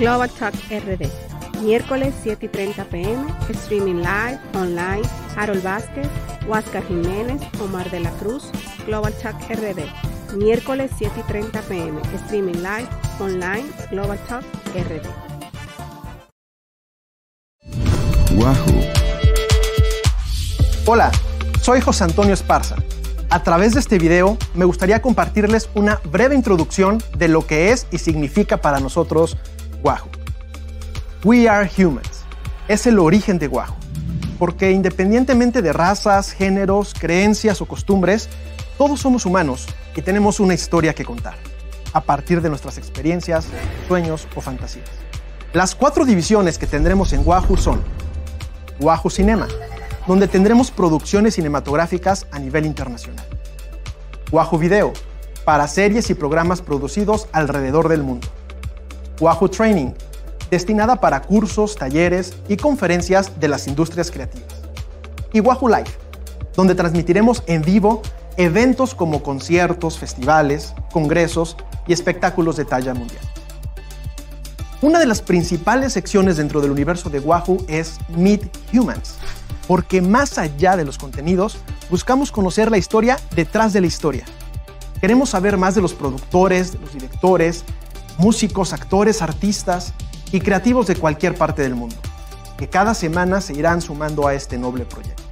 Global Talk RD. Miércoles 7 y 30 pm, streaming live, online, Harold Vázquez, Huáscar Jiménez, Omar de la Cruz, Global Talk RD. Miércoles 7 y 30 pm, streaming live, online, Global Talk RD. Wahoo. Hola, soy José Antonio Esparza. A través de este video me gustaría compartirles una breve introducción de lo que es y significa para nosotros Wahoo. We are humans. Es el origen de Wahoo. Porque independientemente de razas, géneros, creencias o costumbres, todos somos humanos y tenemos una historia que contar, a partir de nuestras experiencias, sueños o fantasías. Las cuatro divisiones que tendremos en Wahoo son Wahoo Cinema, donde tendremos producciones cinematográficas a nivel internacional. Wahoo Video, para series y programas producidos alrededor del mundo. Wahoo Training, destinada para cursos, talleres y conferencias de las industrias creativas. Y Wahoo Live, donde transmitiremos en vivo eventos como conciertos, festivales, congresos y espectáculos de talla mundial. Una de las principales secciones dentro del universo de Wahoo es Meet Humans, porque más allá de los contenidos, buscamos conocer la historia detrás de la historia. Queremos saber más de los productores, de los directores, músicos, actores, artistas y creativos de cualquier parte del mundo, que cada semana se irán sumando a este noble proyecto.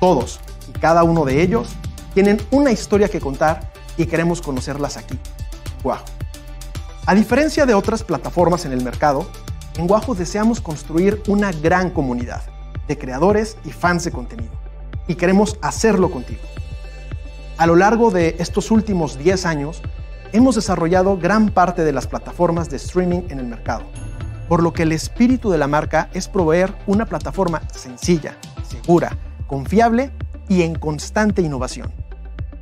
Todos y cada uno de ellos tienen una historia que contar y queremos conocerlas aquí. Wahoo. A diferencia de otras plataformas en el mercado, en Wahoo deseamos construir una gran comunidad de creadores y fans de contenido y queremos hacerlo contigo. A lo largo de estos últimos 10 años, hemos desarrollado gran parte de las plataformas de streaming en el mercado, por lo que el espíritu de la marca es proveer una plataforma sencilla, segura, confiable y en constante innovación,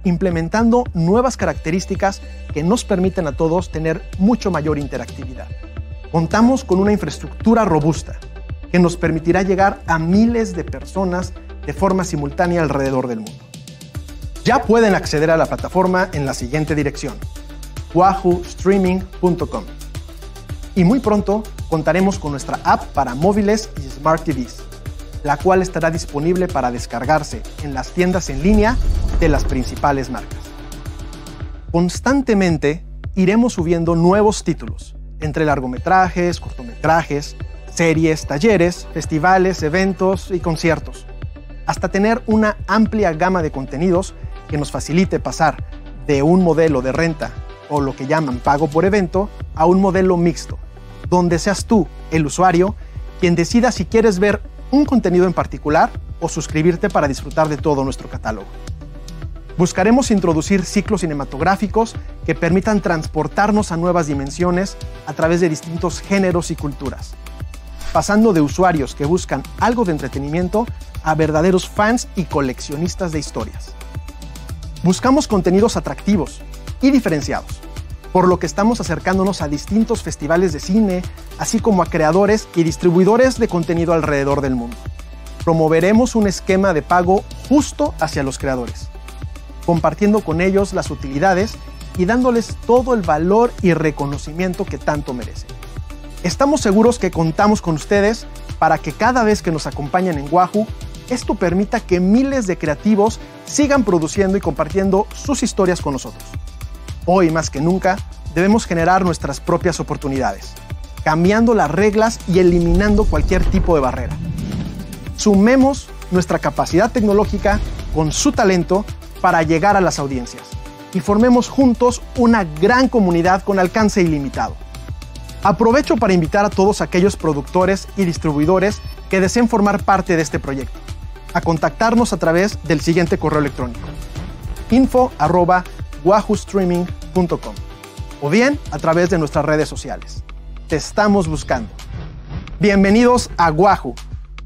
implementando nuevas características que nos permiten a todos tener mucho mayor interactividad. Contamos con una infraestructura robusta que nos permitirá llegar a miles de personas de forma simultánea alrededor del mundo. Ya pueden acceder a la plataforma en la siguiente dirección wahoostreaming.com. Y muy pronto contaremos con nuestra app para móviles y smart TVs, la cual estará disponible para descargarse en las tiendas en línea de las principales marcas. Constantemente iremos subiendo nuevos títulos, entre largometrajes, cortometrajes, series, talleres, festivales, eventos y conciertos, hasta tener una amplia gama de contenidos que nos facilite pasar de un modelo de renta o lo que llaman pago por evento a un modelo mixto, donde seas tú, el usuario, quien decida si quieres ver un contenido en particular o suscribirte para disfrutar de todo nuestro catálogo. Buscaremos introducir ciclos cinematográficos que permitan transportarnos a nuevas dimensiones a través de distintos géneros y culturas, pasando de usuarios que buscan algo de entretenimiento a verdaderos fans y coleccionistas de historias. Buscamos contenidos atractivos, y diferenciados, por lo que estamos acercándonos a distintos festivales de cine, así como a creadores y distribuidores de contenido alrededor del mundo. Promoveremos un esquema de pago justo hacia los creadores, compartiendo con ellos las utilidades y dándoles todo el valor y reconocimiento que tanto merecen. Estamos seguros que contamos con ustedes para que cada vez que nos acompañen en Wahoo, esto permita que miles de creativos sigan produciendo y compartiendo sus historias con nosotros. Hoy más que nunca debemos generar nuestras propias oportunidades, cambiando las reglas y eliminando cualquier tipo de barrera. Sumemos nuestra capacidad tecnológica con su talento para llegar a las audiencias y formemos juntos una gran comunidad con alcance ilimitado. Aprovecho para invitar a todos aquellos productores y distribuidores que deseen formar parte de este proyecto a contactarnos a través del siguiente correo electrónico info wahoostreaming.com o bien a través de nuestras redes sociales. Te estamos buscando. Bienvenidos a Wahoo,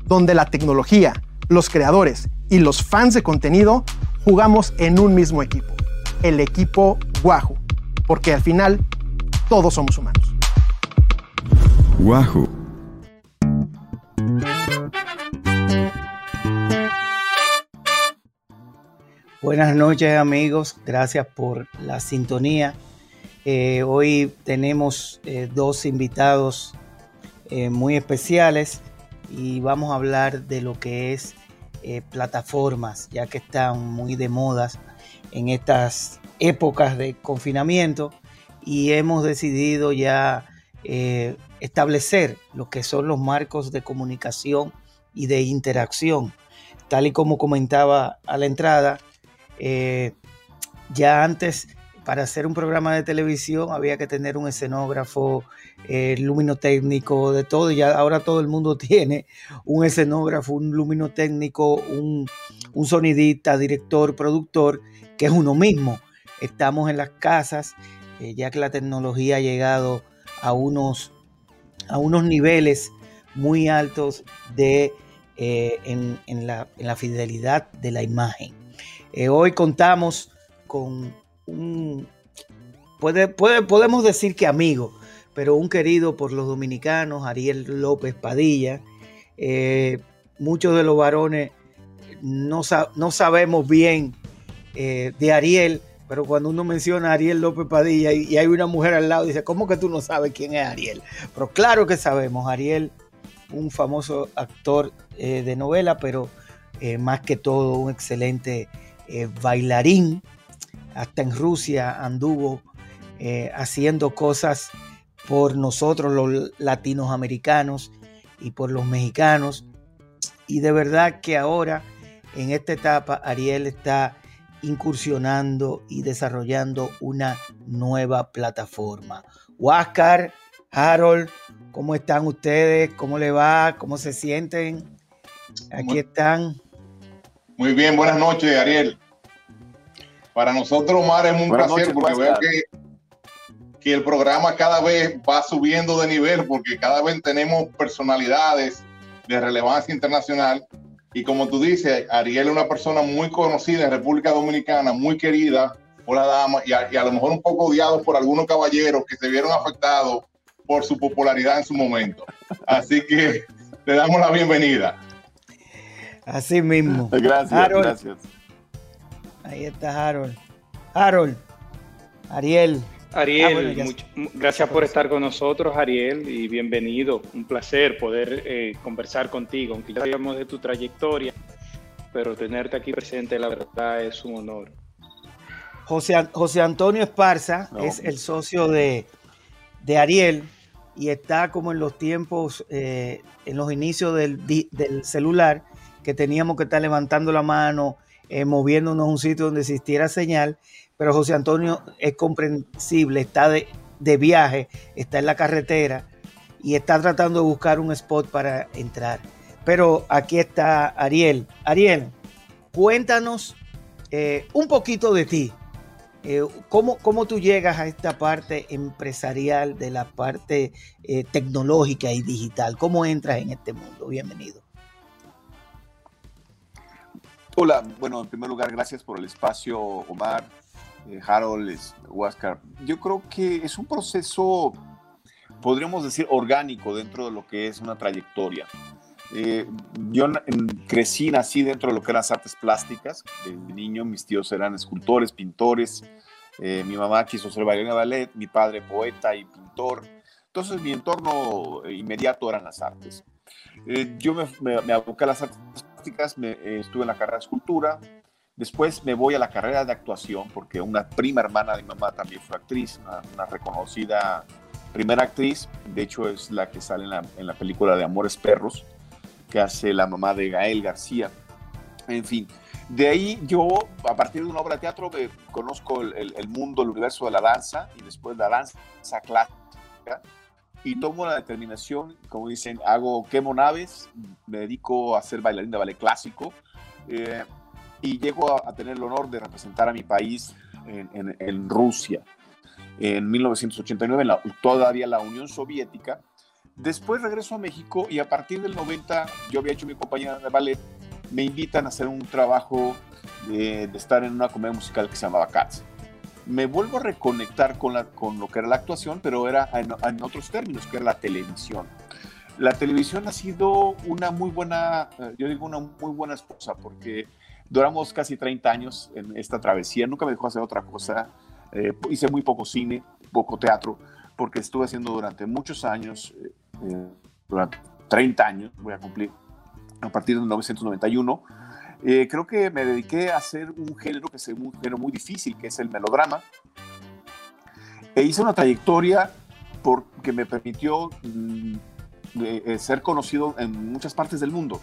donde la tecnología, los creadores y los fans de contenido jugamos en un mismo equipo, el equipo Wahoo, porque al final todos somos humanos. Wahoo. Buenas noches amigos, gracias por la sintonía Eh, hoy tenemos eh, dos invitados eh, muy especiales y vamos a hablar de lo que es plataformas, ya que están muy de modas en estas épocas de confinamiento y hemos decidido ya establecer lo que son los marcos de comunicación y de interacción. Tal y como comentaba a la entrada, ya antes para hacer un programa de televisión había que tener un escenógrafo, eh, luminotécnico, de todo. Y ya ahora todo el mundo tiene un escenógrafo, un luminotécnico, un, un sonidista, director, productor, que es uno mismo. Estamos en las casas, eh, ya que la tecnología ha llegado a unos, a unos niveles muy altos de, eh, en, la, en, la, fidelidad de la imagen. Hoy contamos con puede, puede, podemos decir que amigo, pero un querido por los dominicanos, Ariel López Padilla. Eh, muchos de los varones no, no sabemos bien eh, de Ariel, pero cuando uno menciona a Ariel López Padilla y, hay una mujer al lado, dice, ¿cómo que tú no sabes quién es Ariel? Pero claro que sabemos, Ariel, un famoso actor eh, de novela, pero más que todo un excelente bailarín hasta en Rusia anduvo eh, haciendo cosas por nosotros los latinoamericanos y por los mexicanos. Y de verdad que ahora, en esta etapa, Ariel está incursionando y desarrollando una nueva plataforma. Huáscar, Harold, ¿cómo están ustedes? ¿Cómo le va? ¿Cómo se sienten? Aquí están. Muy bien, buenas noches, Ariel. Para nosotros, Omar, es un placer porque veo que, que el programa cada vez va subiendo de nivel porque cada vez tenemos personalidades de relevancia internacional. Y como tú dices, Ariel es una persona muy conocida en República Dominicana, muy querida por la dama y a, y a lo mejor un poco odiado por algunos caballeros que se vieron afectados por su popularidad en su momento. Así que le damos la bienvenida. Así mismo. Gracias, gracias. Ahí está Harold. Harold, Ariel. Ariel, ah, gracias por estar con nosotros, Ariel, y bienvenido. Un placer poder eh, conversar contigo, aunque ya sabíamos de tu trayectoria, pero tenerte aquí presente, la verdad, es un honor. José, José Antonio Esparza es el socio de, de, Ariel y está como en los tiempos, eh, en los inicios del, del celular, que teníamos que estar levantando la mano eh, moviéndonos a un sitio donde existiera señal, pero José Antonio es comprensible, está de, viaje, está en la carretera y está tratando de buscar un spot para entrar. Pero aquí está Ariel. Ariel, cuéntanos eh, un poquito de ti. Eh, ¿cómo, ¿cómo, tú llegas a esta parte empresarial de la parte tecnológica y digital? ¿Cómo entras en este mundo? Bienvenido. Hola, bueno, en primer lugar, gracias por el espacio, Omar, eh, Harold, Huáscar. Yo creo que es un proceso, podríamos decir, orgánico dentro de lo que es una trayectoria. Eh, yo crecí, nací dentro de lo que eran las artes plásticas. De niño mis tíos eran escultores, pintores. Eh, mi mamá quiso ser bailarina de ballet, mi padre poeta y pintor. Entonces mi entorno inmediato eran las artes. yo me, me, me aboqué a las artes me, eh, estuve en la carrera de escultura, después me voy a la carrera de actuación porque una prima hermana de mi mamá también fue actriz, una, reconocida primera actriz, de hecho es la que sale en la, en la, película de Amores Perros, que hace la mamá de Gael García. En fin, de ahí yo, a partir de una obra de teatro, me conozco el, el mundo, el universo de la danza y después la danza clásica y tomo la determinación, como dicen, hago, quemo naves, me dedico a ser bailarín de ballet clásico eh, y llego a, tener el honor de representar a mi país en, Rusia en 1989, en todavía la Unión Soviética. Después regreso a México y a partir del 90 yo había hecho mi compañía de ballet, me invitan a hacer un trabajo de, de estar en una comedia musical que se llamaba Cats me vuelvo a reconectar con, la, con lo que era la actuación, pero era en, otros términos, que era la televisión. La televisión ha sido una muy buena, eh, yo digo una muy buena esposa, porque duramos casi 30 años en esta travesía, nunca me dejó hacer otra cosa, eh, hice muy poco cine, poco teatro, porque estuve haciendo durante muchos años, eh, durante 30 años, voy a cumplir, a partir de 1991, creo que me dediqué a hacer un género que es un género muy difícil, que es el melodrama. E hice una trayectoria porque me permitió mm, ser conocido en muchas partes del mundo.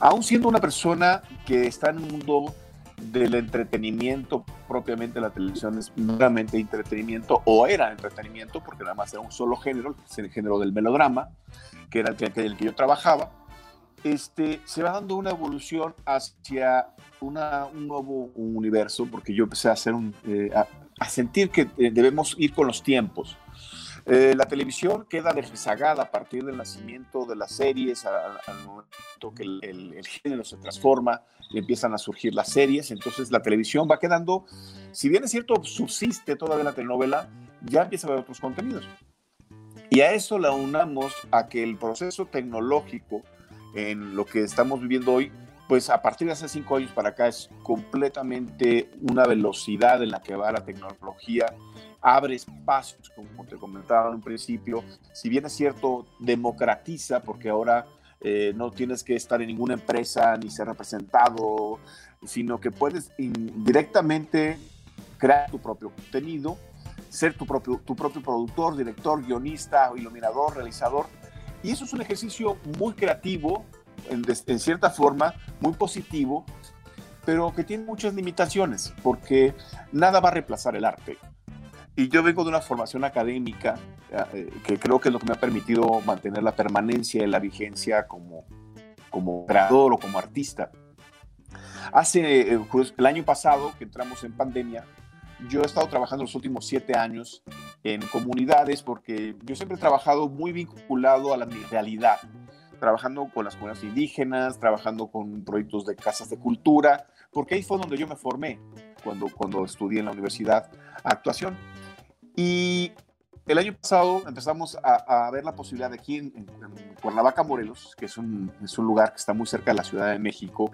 Aún siendo una persona que está en un mundo del entretenimiento, propiamente la televisión es meramente entretenimiento, o era entretenimiento, porque nada más era un solo género, el género del melodrama, que era el que, el que yo trabajaba, este, se va dando una evolución hacia una, un nuevo universo, porque yo empecé a, hacer un, eh, a, sentir que eh, debemos ir con los tiempos. Eh, la televisión queda rezagada a partir del nacimiento de las series, al, momento que el, género se transforma y empiezan a surgir las series, entonces la televisión va quedando, si bien es cierto, subsiste todavía la telenovela, ya empieza a haber otros contenidos. Y a eso la unamos a que el proceso tecnológico en lo que estamos viviendo hoy, pues a partir de hace cinco años para acá es completamente una velocidad en la que va la tecnología abre espacios, como te comentaba en un principio, si bien es cierto, democratiza, porque ahora eh, no tienes que estar en ninguna empresa ni ser representado, sino que puedes directamente crear tu propio contenido, ser tu propio, tu propio productor, director, guionista, iluminador, realizador. Y eso es un ejercicio muy creativo, en, en cierta forma, muy positivo, pero que tiene muchas limitaciones, porque nada va a reemplazar el arte. Y yo vengo de una formación académica eh, que creo que es lo que me ha permitido mantener la permanencia y la vigencia como, como creador o como artista. Hace eh, el año pasado, que entramos en pandemia, yo he estado trabajando los últimos siete años en comunidades porque yo siempre he trabajado muy vinculado a la realidad, trabajando con las comunidades indígenas, trabajando con proyectos de casas de cultura, porque ahí fue donde yo me formé cuando, cuando estudié en la universidad actuación. Y el año pasado empezamos a, ver la posibilidad de aquí en, Cuernavaca, Morelos, que es un, es un, lugar que está muy cerca de la Ciudad de México,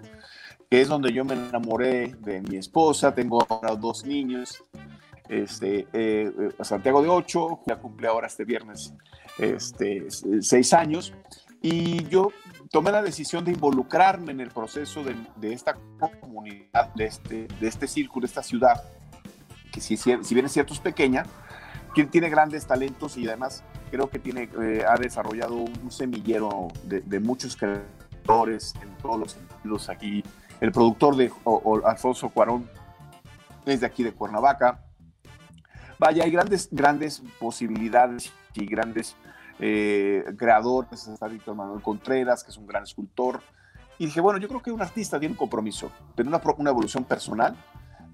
que es donde yo me enamoré de mi esposa, tengo ahora dos niños, este, eh, eh, Santiago de 8, ya cumple ahora este viernes este, seis años, y yo tomé la decisión de involucrarme en el proceso de, de esta comunidad, de este, de este círculo, de esta ciudad, que si, si bien es cierto es pequeña, quien tiene grandes talentos y además creo que tiene, eh, ha desarrollado un semillero de, muchos creadores en todos los sentidos aquí. El productor de Alfonso Cuarón es de aquí de Cuernavaca. Vaya, hay grandes, grandes posibilidades y grandes eh, creadores. Está Víctor Manuel Contreras, que es un gran escultor. Y dije, bueno, yo creo que un artista tiene un compromiso, tiene una, una evolución personal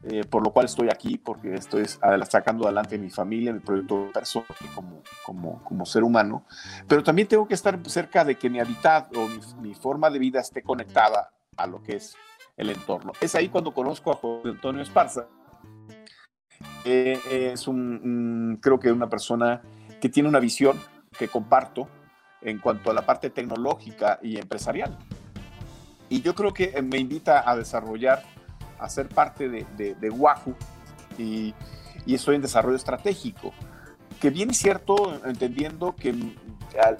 eh, por lo cual estoy aquí, porque estoy sacando adelante mi familia, mi proyecto personal como, como, como ser humano, pero también tengo que estar cerca de que mi hábitat o mi, forma de vida esté conectada a lo que es el entorno. Es ahí cuando conozco a José Antonio Esparza. Eh, es un, creo que una persona que tiene una visión que comparto en cuanto a la parte tecnológica y empresarial. Y yo creo que me invita a desarrollar a ser parte de, de, Wahoo y, y, estoy en desarrollo estratégico. Que bien es cierto, entendiendo que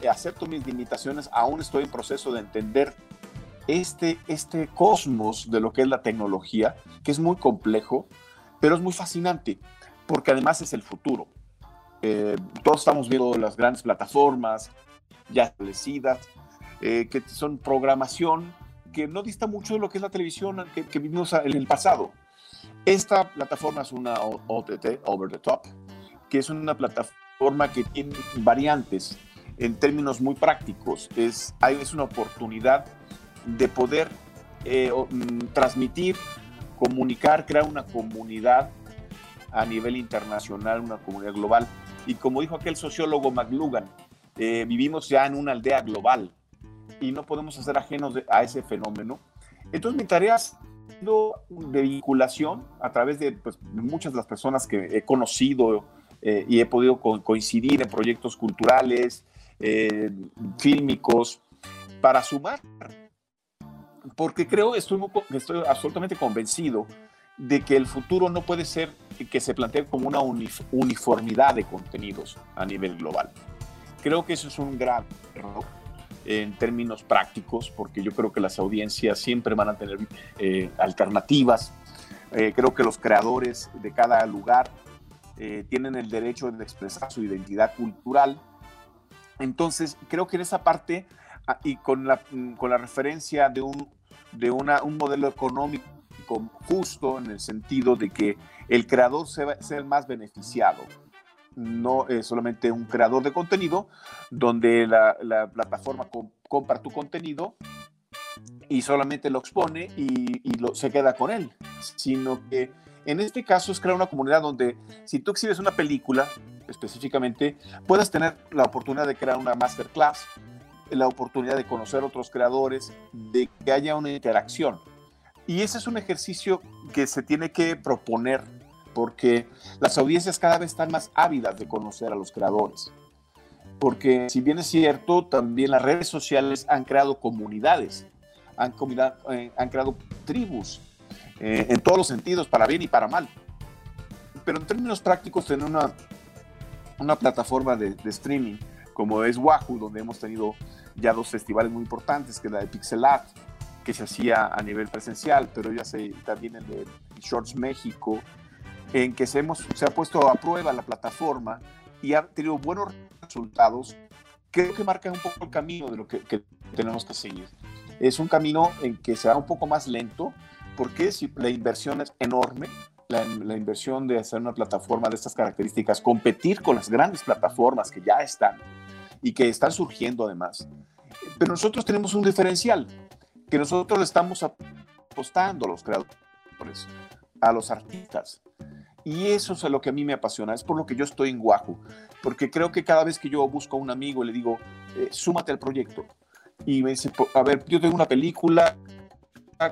acepto mis limitaciones, aún estoy en proceso de entender este, este cosmos de lo que es la tecnología, que es muy complejo, pero es muy fascinante, porque además es el futuro. Eh, todos estamos viendo las grandes plataformas ya establecidas, eh, que son programación que no dista mucho de lo que es la televisión que, vimos en el pasado. Esta plataforma es una OTT, Over the Top, que es una plataforma que tiene variantes en términos muy prácticos. Es, es una oportunidad de poder eh, mm, transmitir, comunicar, crear una comunidad a nivel internacional, una comunidad global. Y como dijo aquel sociólogo McLugan, eh, vivimos ya en una aldea global y no podemos hacer ajenos a ese fenómeno. Entonces mi tarea ha sido de vinculación a través de, pues, muchas de las personas que he conocido eh, y he podido coincidir en proyectos culturales, eh, fílmicos, para sumar. Porque creo, estoy, estoy absolutamente convencido de que el futuro no puede ser que se plantee como una uniformidad de contenidos a nivel global. Creo que eso es un gran error en términos prácticos, porque yo creo que las audiencias siempre van a tener eh, alternativas. Eh, creo que los creadores de cada lugar eh, tienen el derecho de expresar su identidad cultural. Entonces, creo que en esa parte, y con la, con la referencia de, un, de una, un modelo económico justo en el sentido de que el creador sea, sea el más beneficiado, no es solamente un creador de contenido, donde la, plataforma compra tu contenido y solamente lo expone y, se queda con él, sino que en este caso es crear una comunidad donde si tú exhibes una película específicamente, puedas tener la oportunidad de crear una masterclass, la oportunidad de conocer otros creadores, de que haya una interacción. Y ese es un ejercicio que se tiene que proponer porque las audiencias cada vez están más ávidas de conocer a los creadores. Porque si bien es cierto, también las redes sociales han creado comunidades, han, eh, creado tribus, eh, en todos los sentidos, para bien y para mal. Pero en términos prácticos, tener una, una plataforma de, streaming como es Wahoo, donde hemos tenido ya dos festivales muy importantes, que es la de Pixel Art, que se hacía a nivel presencial, pero ya se también el de Shorts México, en que se, hemos, se ha puesto a prueba la plataforma y ha tenido buenos resultados, creo que marca un poco el camino de lo que, tenemos que seguir. Es un camino en que será un poco más lento, porque si la inversión es enorme, la, la, inversión de hacer una plataforma de estas características, competir con las grandes plataformas que ya están y que están surgiendo además. Pero nosotros tenemos un diferencial, que nosotros le estamos apostando a los creadores, a los artistas, y eso es lo que a mí me apasiona, es por lo que yo estoy en Guajo, porque creo que cada vez que yo busco a un amigo y le digo, eh, súmate al proyecto, y me dice, a ver, yo tengo una película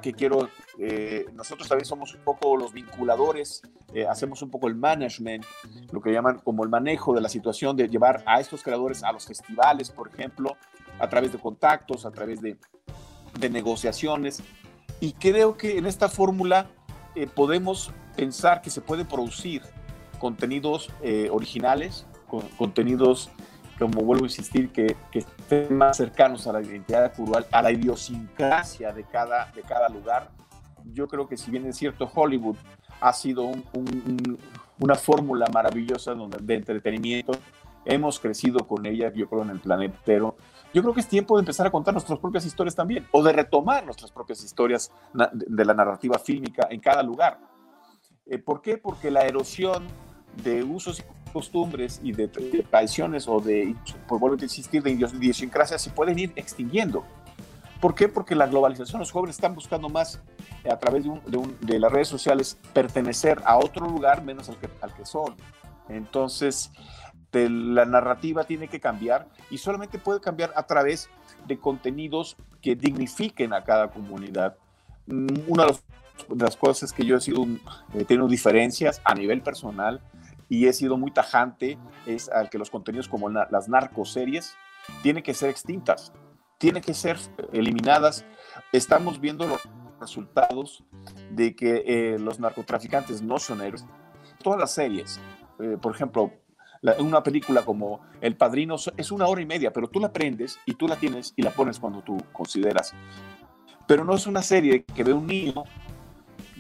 que quiero, eh, nosotros también somos un poco los vinculadores, eh, hacemos un poco el management, lo que llaman como el manejo de la situación, de llevar a estos creadores a los festivales, por ejemplo, a través de contactos, a través de, de negociaciones, y creo que en esta fórmula podemos pensar que se puede producir contenidos eh, originales, contenidos, como vuelvo a insistir, que, estén más cercanos a la identidad cultural, a la idiosincrasia de cada, de cada lugar. Yo creo que si bien es cierto, Hollywood ha sido una fórmula maravillosa de entretenimiento, hemos crecido con ella, yo creo, en el planeta entero. Yo creo que es tiempo de empezar a contar nuestras propias historias también, o de retomar nuestras propias historias de la narrativa fílmica en cada lugar eh, ¿Por qué? Porque la erosión de usos y costumbres y de, tradiciones o de, por volver a insistir, de idiosincrasia se pueden ir extinguiendo. ¿Por qué? Porque la globalización, los jóvenes están buscando más eh, a través de, las redes sociales pertenecer a otro lugar menos al que, al que son. Entonces, la narrativa tiene que cambiar y solamente puede cambiar a través de contenidos que dignifiquen a cada comunidad. Mm, uno de los de las cosas que yo he sido, he tenido diferencias a nivel personal y he sido muy tajante es al que los contenidos como las narcoseries tienen que ser extintas, tienen que ser eliminadas. Estamos viendo los resultados de que eh, los narcotraficantes no son héroes. Todas las series, eh, por ejemplo, una película como El Padrino es una hora y media, pero tú la prendes y tú la tienes y la pones cuando tú consideras. Pero no es una serie que ve un niño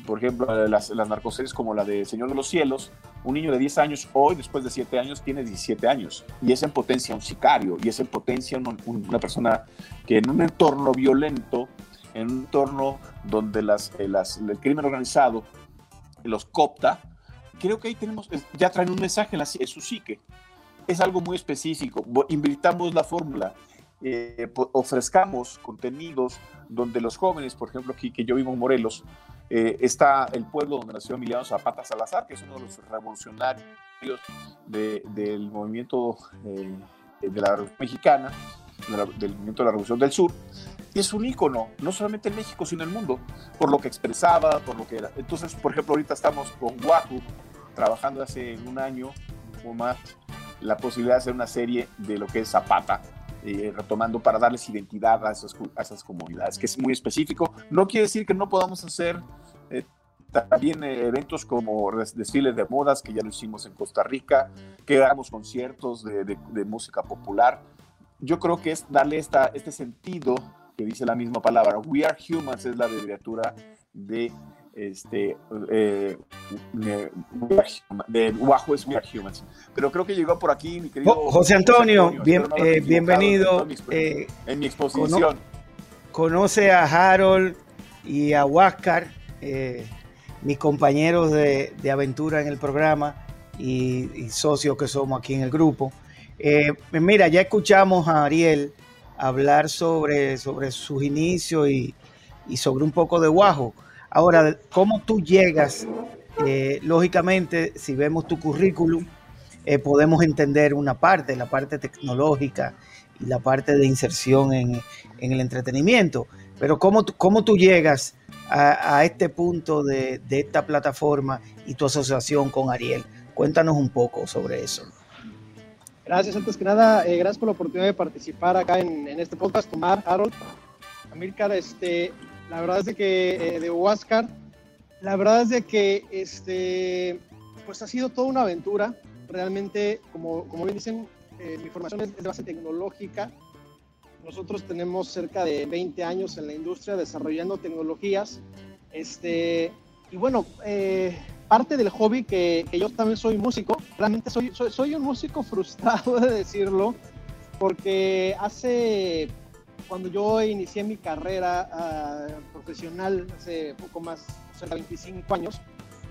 por ejemplo, las, las narcoseries como la de Señor de los Cielos, un niño de 10 años hoy, después de 7 años, tiene 17 años y es en potencia un sicario y es en potencia una persona que en un entorno violento, en un entorno donde las, eh, las, el crimen organizado los copta, creo que ahí tenemos, ya traen un mensaje en, la, en su psique. Es algo muy específico. Invitamos la fórmula. Eh, ofrezcamos contenidos donde los jóvenes, por ejemplo, aquí que yo vivo en Morelos, eh, está el pueblo donde nació Emiliano Zapata Salazar, que es uno de los revolucionarios del movimiento eh, de la Revolución Mexicana, del movimiento de la Revolución del Sur, y es un ícono, no solamente en México, sino en el mundo, por lo que expresaba, por lo que era. Entonces, por ejemplo, ahorita estamos con Wahoo, trabajando hace un año o más, la posibilidad de hacer una serie de lo que es Zapata, eh, retomando para darles identidad a esas, a esas comunidades, que es muy específico. No quiere decir que no podamos hacer eh, también eventos como desfiles de modas, que ya lo hicimos en Costa Rica, que hagamos conciertos de, de, música popular. Yo creo que es darle esta, este sentido que dice la misma palabra. We are humans es la abreviatura de este eh, de Wahoo es We Are Humans. Pero creo que llegó por aquí mi querido José Antonio, bien, eh, bienvenido en mi, eh, en mi exposición. conoce a Harold y a Huáscar, mis compañeros de, de, aventura en el programa y, socios que somos aquí en el grupo. mira, ya escuchamos a Ariel hablar sobre, sobre sus inicios y, y sobre un poco de Wahoo. Ahora, ¿cómo tú llegas? Eh, lógicamente, si vemos tu currículum, eh, podemos entender una parte, la parte tecnológica y la parte de inserción en, el entretenimiento. Pero ¿cómo, cómo tú llegas a, este punto de, esta plataforma y tu asociación con Ariel? Cuéntanos un poco sobre eso. Gracias, antes que nada, eh, gracias por la oportunidad de participar acá en, este podcast, Tomar, Harold, Amílcar, este, la verdad es de que eh, de Huáscar, la verdad es de que este, pues ha sido toda una aventura. Realmente, como, como bien dicen, eh, mi formación es de base tecnológica. Nosotros tenemos cerca de 20 años en la industria desarrollando tecnologías. Este, y bueno, eh, parte del hobby que, que, yo también soy músico, realmente soy, soy, soy un músico frustrado de decirlo, porque hace cuando yo inicié mi carrera ah, profesional hace poco más, de 25 años,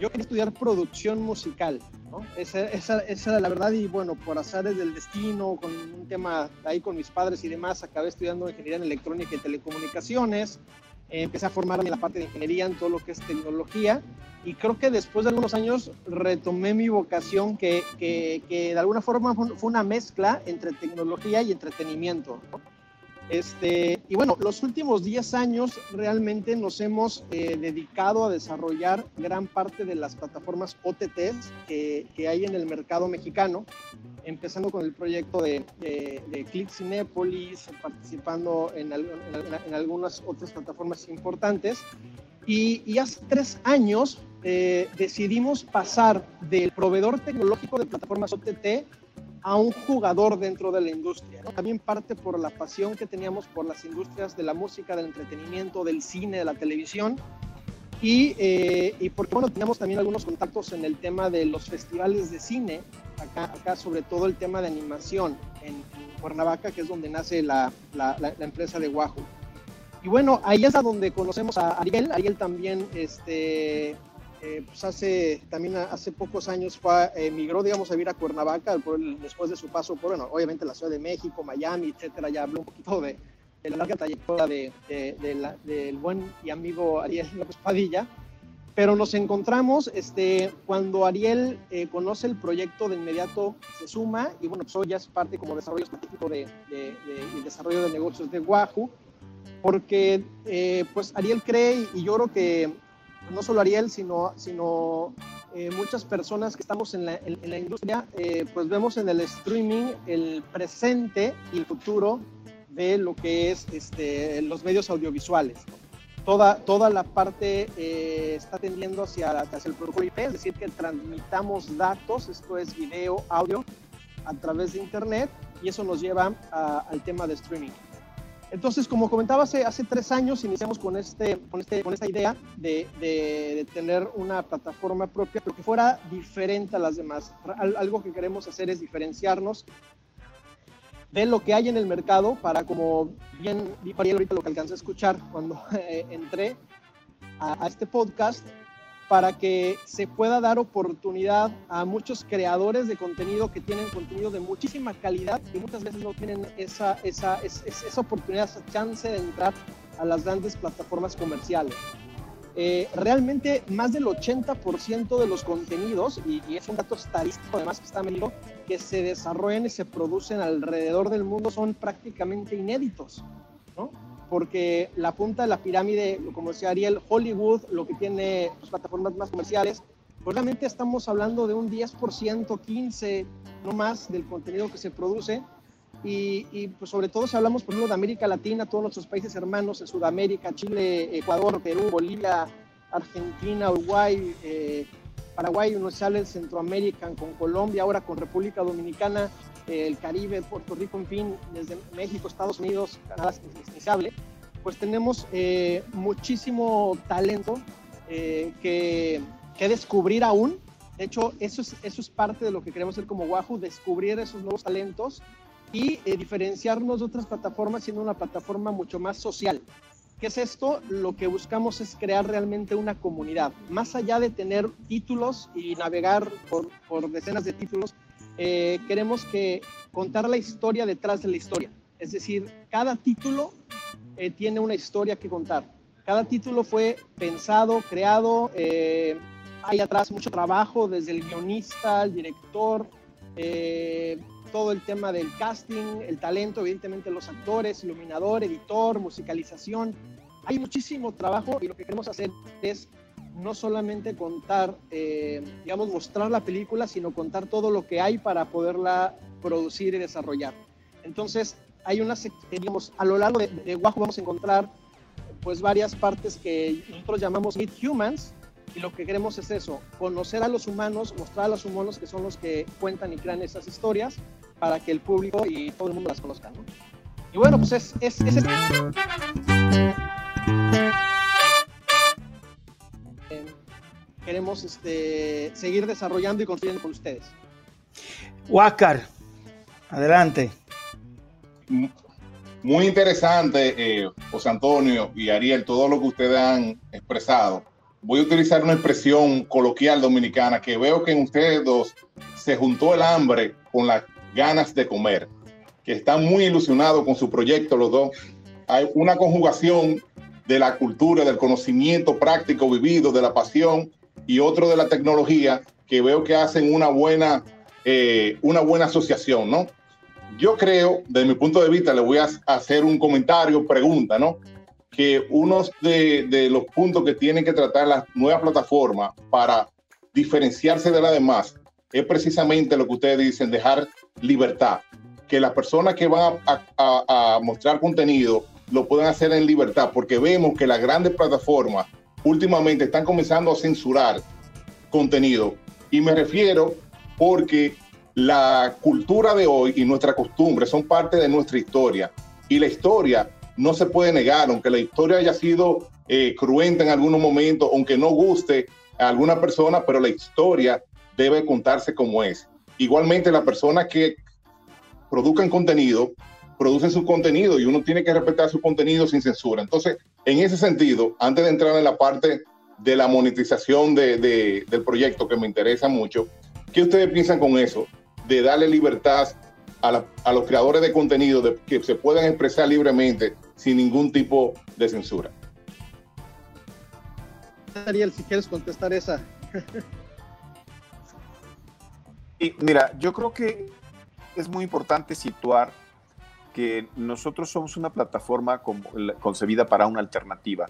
yo quería estudiar producción musical, ¿no? Esa, esa, esa, era la verdad y bueno, por azares del destino, con un tema ahí con mis padres y demás, acabé estudiando ingeniería en electrónica y telecomunicaciones, eh, empecé a formarme en la parte de ingeniería, en todo lo que es tecnología y creo que después de algunos años retomé mi vocación que, que, que de alguna forma fue una mezcla entre tecnología y entretenimiento. ¿no? Este, y bueno, los últimos 10 años realmente nos hemos eh, dedicado a desarrollar gran parte de las plataformas OTTs que, que, hay en el mercado mexicano, empezando con el proyecto de, de, de Click Cinepolis, participando en, en, algunas otras plataformas importantes. Y, y hace tres años eh, decidimos pasar del proveedor tecnológico de plataformas OTT a un jugador dentro de la industria. También parte por la pasión que teníamos por las industrias de la música, del entretenimiento, del cine, de la televisión. Y, eh, y porque bueno, teníamos también algunos contactos en el tema de los festivales de cine, acá, acá sobre todo el tema de animación en, Cuernavaca, que es donde nace la, la, la, empresa de Wahoo. Y bueno, ahí es a donde conocemos a Ariel. Ariel también este, eh, pues hace también hace pocos años fue, emigró, digamos, a vivir a Cuernavaca después de su paso por, bueno, obviamente la Ciudad de México, Miami, etcétera. Ya habló un poquito de, la larga trayectoria de, del buen y amigo Ariel López Padilla. Pero nos encontramos este, cuando Ariel eh, conoce el proyecto, de inmediato se suma y bueno, pues hoy ya es parte como desarrollo específico de, desarrollo de negocios de Wahoo, porque eh, pues Ariel cree y yo creo que no solo Ariel, sino, sino eh, muchas personas que estamos en la, en, la industria, eh, pues vemos en el streaming el presente y el futuro de lo que es este, los medios audiovisuales. Toda, toda la parte eh, está tendiendo hacia, hacia el protocolo IP, es decir, que transmitamos datos, esto es video, audio, a través de Internet, y eso nos lleva al tema de streaming. Entonces, como comentaba, hace, tres años iniciamos con, este, con, este, con esta idea de, tener una plataforma propia, pero que fuera diferente a las demás. Algo que queremos hacer es diferenciarnos de lo que hay en el mercado para, como bien vi ahorita lo que alcancé a escuchar cuando eh, entré a este podcast, para que se pueda dar oportunidad a muchos creadores de contenido que tienen contenido de muchísima calidad y muchas veces no tienen esa, esa, esa, oportunidad, esa chance de entrar a las grandes plataformas comerciales. Eh, realmente más del 80% de los contenidos, y, y, es un dato estadístico además que está medido, que se desarrollan y se producen alrededor del mundo son prácticamente inéditos. ¿no? Porque la punta de la pirámide, como decía Ariel, Hollywood, lo que tiene las plataformas más comerciales, pues realmente estamos hablando de un 10%, 15%, no más del contenido que se produce. Y, y pues sobre todo si hablamos, por ejemplo, de América Latina, todos nuestros países hermanos en Sudamérica, Chile, Ecuador, Perú, Bolivia, Argentina, Uruguay, eh, Paraguay, uno sale Centroamérica con Colombia, ahora con República Dominicana, eh, el Caribe, Puerto Rico, en fin, desde México, Estados Unidos, Canadá, es pues tenemos eh, muchísimo talento que, que, descubrir aún. De hecho, eso es, eso es parte de lo que queremos hacer como Wahoo, descubrir esos nuevos talentos y diferenciarnos de otras plataformas siendo una plataforma mucho más social. ¿Qué es esto? Lo que buscamos es crear realmente una comunidad. Más allá de tener títulos y navegar por, decenas de títulos, eh, queremos que contar la historia detrás de la historia. Es decir, cada título eh, tiene una historia que contar. Cada título fue pensado, creado, eh, hay atrás mucho trabajo desde el guionista, el director, todo el tema del casting, el talento, evidentemente los actores, iluminador, editor, musicalización. Hay muchísimo trabajo y lo que queremos hacer es no solamente contar, eh, digamos, mostrar la película, sino contar todo lo que hay para poderla producir y desarrollar. Entonces, hay unas, digamos, a lo largo de, de Wahoo vamos a encontrar pues varias partes que nosotros llamamos Meet Humans, y lo que queremos es eso, conocer a los humanos, mostrar a los humanos que son los que cuentan y crean esas historias, para que el público y todo el mundo las conozca. ¿no? Y bueno, pues es, es, es queremos este, seguir desarrollando y construyendo con ustedes. Huáscar, adelante. Muy interesante, eh, José Antonio y Ariel, todo lo que ustedes han expresado. Voy a utilizar una expresión coloquial dominicana que veo que en ustedes dos se juntó el hambre con la ganas de comer, que están muy ilusionados con su proyecto los dos. Hay una conjugación de la cultura, del conocimiento práctico vivido, de la pasión y otro de la tecnología que veo que hacen una buena, eh, una buena asociación, ¿no? Yo creo, desde mi punto de vista, le voy a hacer un comentario, pregunta, ¿no? Que uno de, los puntos que tienen que tratar las nuevas plataformas para diferenciarse de las demás es precisamente lo que ustedes dicen, dejar libertad, que las personas que van a, mostrar contenido lo puedan hacer en libertad, porque vemos que las grandes plataformas últimamente están comenzando a censurar contenido. Y me refiero porque la cultura de hoy y nuestra costumbre son parte de nuestra historia. Y la historia no se puede negar, aunque la historia haya sido eh, cruenta en algunos momentos, aunque no guste a alguna persona, pero la historia debe contarse como es. Igualmente, las personas que produzcan contenido, producen su contenido y uno tiene que respetar su contenido sin censura. Entonces, en ese sentido, antes de entrar en la parte de la monetización de, del proyecto que me interesa mucho, ¿qué ustedes piensan con eso? De darle libertad a, a los creadores de contenido de que se puedan expresar libremente sin ningún tipo de censura. Ariel, si quieres contestar esa. Y mira, yo creo que es muy importante situar que nosotros somos una plataforma concebida para una alternativa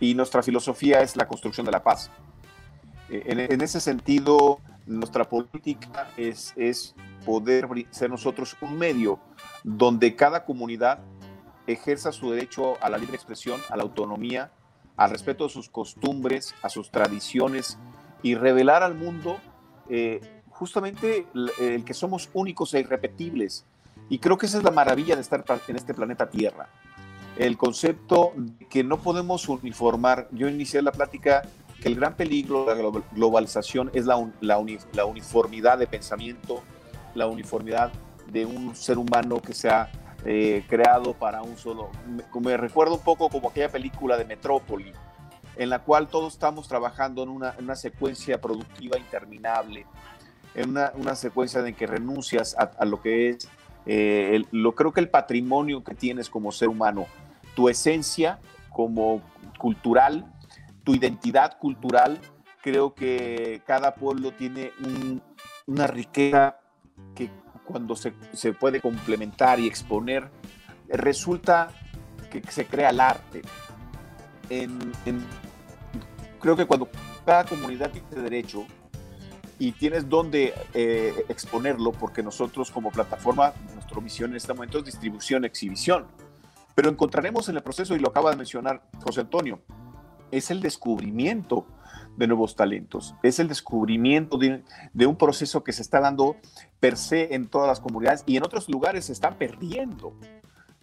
y nuestra filosofía es la construcción de la paz. Eh, en, ese sentido, nuestra política es, es poder ser nosotros un medio donde cada comunidad ejerza su derecho a la libre expresión, a la autonomía, al respeto de sus costumbres, a sus tradiciones y revelar al mundo eh, justamente el que somos únicos e irrepetibles. Y creo que esa es la maravilla de estar en este planeta Tierra. El concepto que no podemos uniformar. Yo inicié la plática que el gran peligro de la globalización es la, la, uniformidad de pensamiento, la uniformidad de un ser humano que se ha eh, creado para un solo. Me, recuerdo un poco como aquella película de Metrópoli, en la cual todos estamos trabajando en una, en una secuencia productiva interminable, en una, secuencia en que renuncias a, lo que es, eh, lo creo que el patrimonio que tienes como ser humano, tu esencia como cultural, tu identidad cultural, creo que cada pueblo tiene una riqueza que cuando se, puede complementar y exponer, resulta que se crea el arte. creo que cuando cada comunidad tiene derecho, y tienes dónde eh, exponerlo, porque nosotros como plataforma, nuestra misión en este momento es distribución, exhibición. Pero encontraremos en el proceso, y lo acaba de mencionar José Antonio, es el descubrimiento de nuevos talentos, es el descubrimiento de, un proceso que se está dando per se en todas las comunidades y en otros lugares se están perdiendo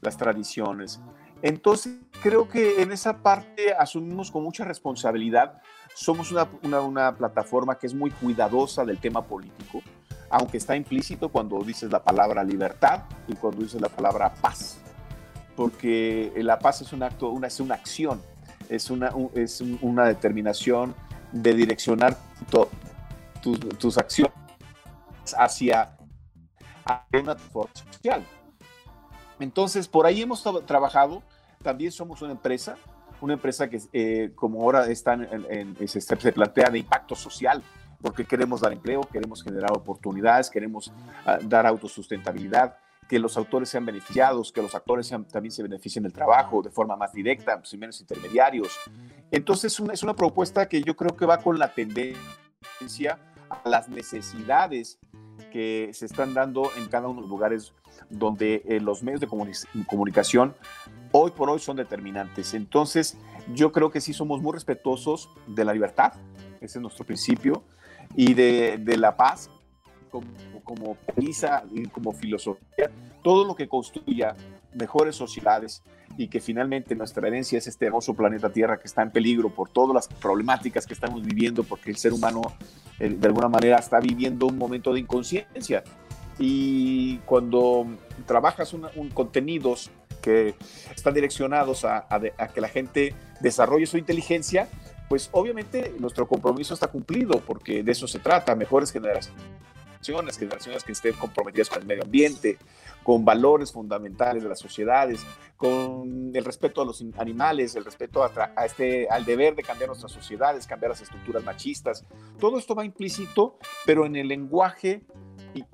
las tradiciones. Entonces, creo que en esa parte asumimos con mucha responsabilidad. Somos una, plataforma que es muy cuidadosa del tema político, aunque está implícito cuando dices la palabra libertad y cuando dices la palabra paz, porque la paz es un acto, una, es una acción, es una, es una determinación de direccionar tus acciones hacia una transformación social. Entonces, por ahí hemos trabajado. También somos una empresa, una empresa que, eh, como ahora están se, se, plantea de impacto social, porque queremos dar empleo, queremos generar oportunidades, queremos ah, dar autosustentabilidad, que los autores sean beneficiados, que los actores también se beneficien del trabajo de forma más directa, sin menos intermediarios. Entonces, es una propuesta que yo creo que va con la tendencia a las necesidades que se están dando en cada uno de los lugares donde eh, los medios de comunicación hoy por hoy son determinantes. Entonces, yo creo que sí somos muy respetuosos de la libertad, ese es nuestro principio, y de, la paz como, como premisa y como filosofía, todo lo que construya mejores sociedades y que finalmente nuestra herencia es este hermoso planeta Tierra que está en peligro por todas las problemáticas que estamos viviendo, porque el ser humano eh, de alguna manera está viviendo un momento de inconsciencia. Y cuando trabajas un, contenidos que están direccionados a, que la gente desarrolle su inteligencia, pues obviamente nuestro compromiso está cumplido, porque de eso se trata, mejores generaciones, generaciones que estén comprometidas con el medio ambiente, con valores fundamentales de las sociedades, con el respeto a los animales, el respeto a, este, al deber de cambiar nuestras sociedades, cambiar las estructuras machistas. Todo esto va implícito, pero en el lenguaje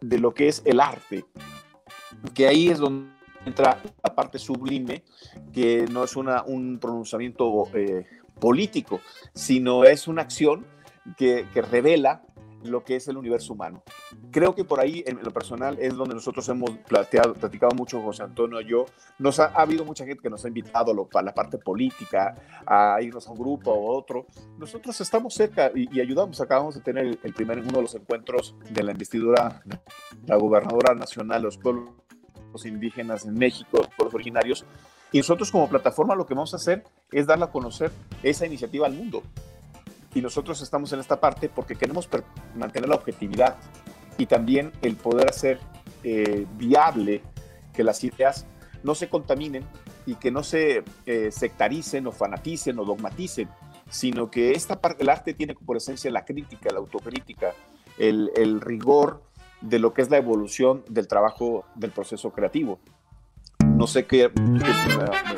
de lo que es el arte, que ahí es donde entra la parte sublime, que no es una, un pronunciamiento eh, político, sino es una acción que, que revela lo que es el universo humano. Creo que por ahí, en lo personal, es donde nosotros hemos platicado, platicado mucho, José Antonio y yo. Nos ha, habido mucha gente que nos ha invitado a, la parte política, a irnos a un grupo o otro. Nosotros estamos cerca y, ayudamos. Acabamos de tener el, primer, uno de los encuentros de la investidura, la gobernadora nacional de los pueblos indígenas en México, los pueblos originarios. Y nosotros como plataforma lo que vamos a hacer es darle a conocer esa iniciativa al mundo y nosotros estamos en esta parte porque queremos mantener la objetividad y también el poder hacer eh, viable que las ideas no se contaminen y que no se eh, sectaricen o fanaticen o dogmaticen, sino que esta parte, el arte tiene por esencia la crítica, la autocrítica, el, el rigor de lo que es la evolución del trabajo del proceso creativo. No sé qué,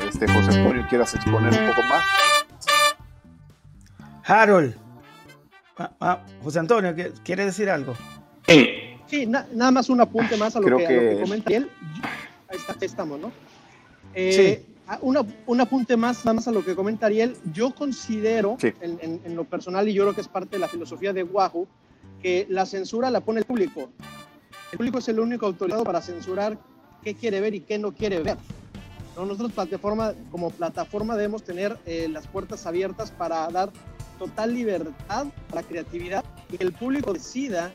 este, José Antonio quieras exponer un poco más. Harold. Ah, ah, José Antonio, ¿quiere decir algo? Sí, nada más un apunte más a lo, que, comenta él. Ahí, estamos, ¿no? Eh, sí. Ah, un apunte más, nada más a lo que comenta Ariel. Yo considero, en, lo personal, y yo creo que es parte de la filosofía de Wahoo, que la censura la pone el público. El público es el único autorizado para censurar qué quiere ver y qué no quiere ver. Nosotros plataforma, como plataforma debemos tener eh, las puertas abiertas para dar total libertad para creatividad y que el público decida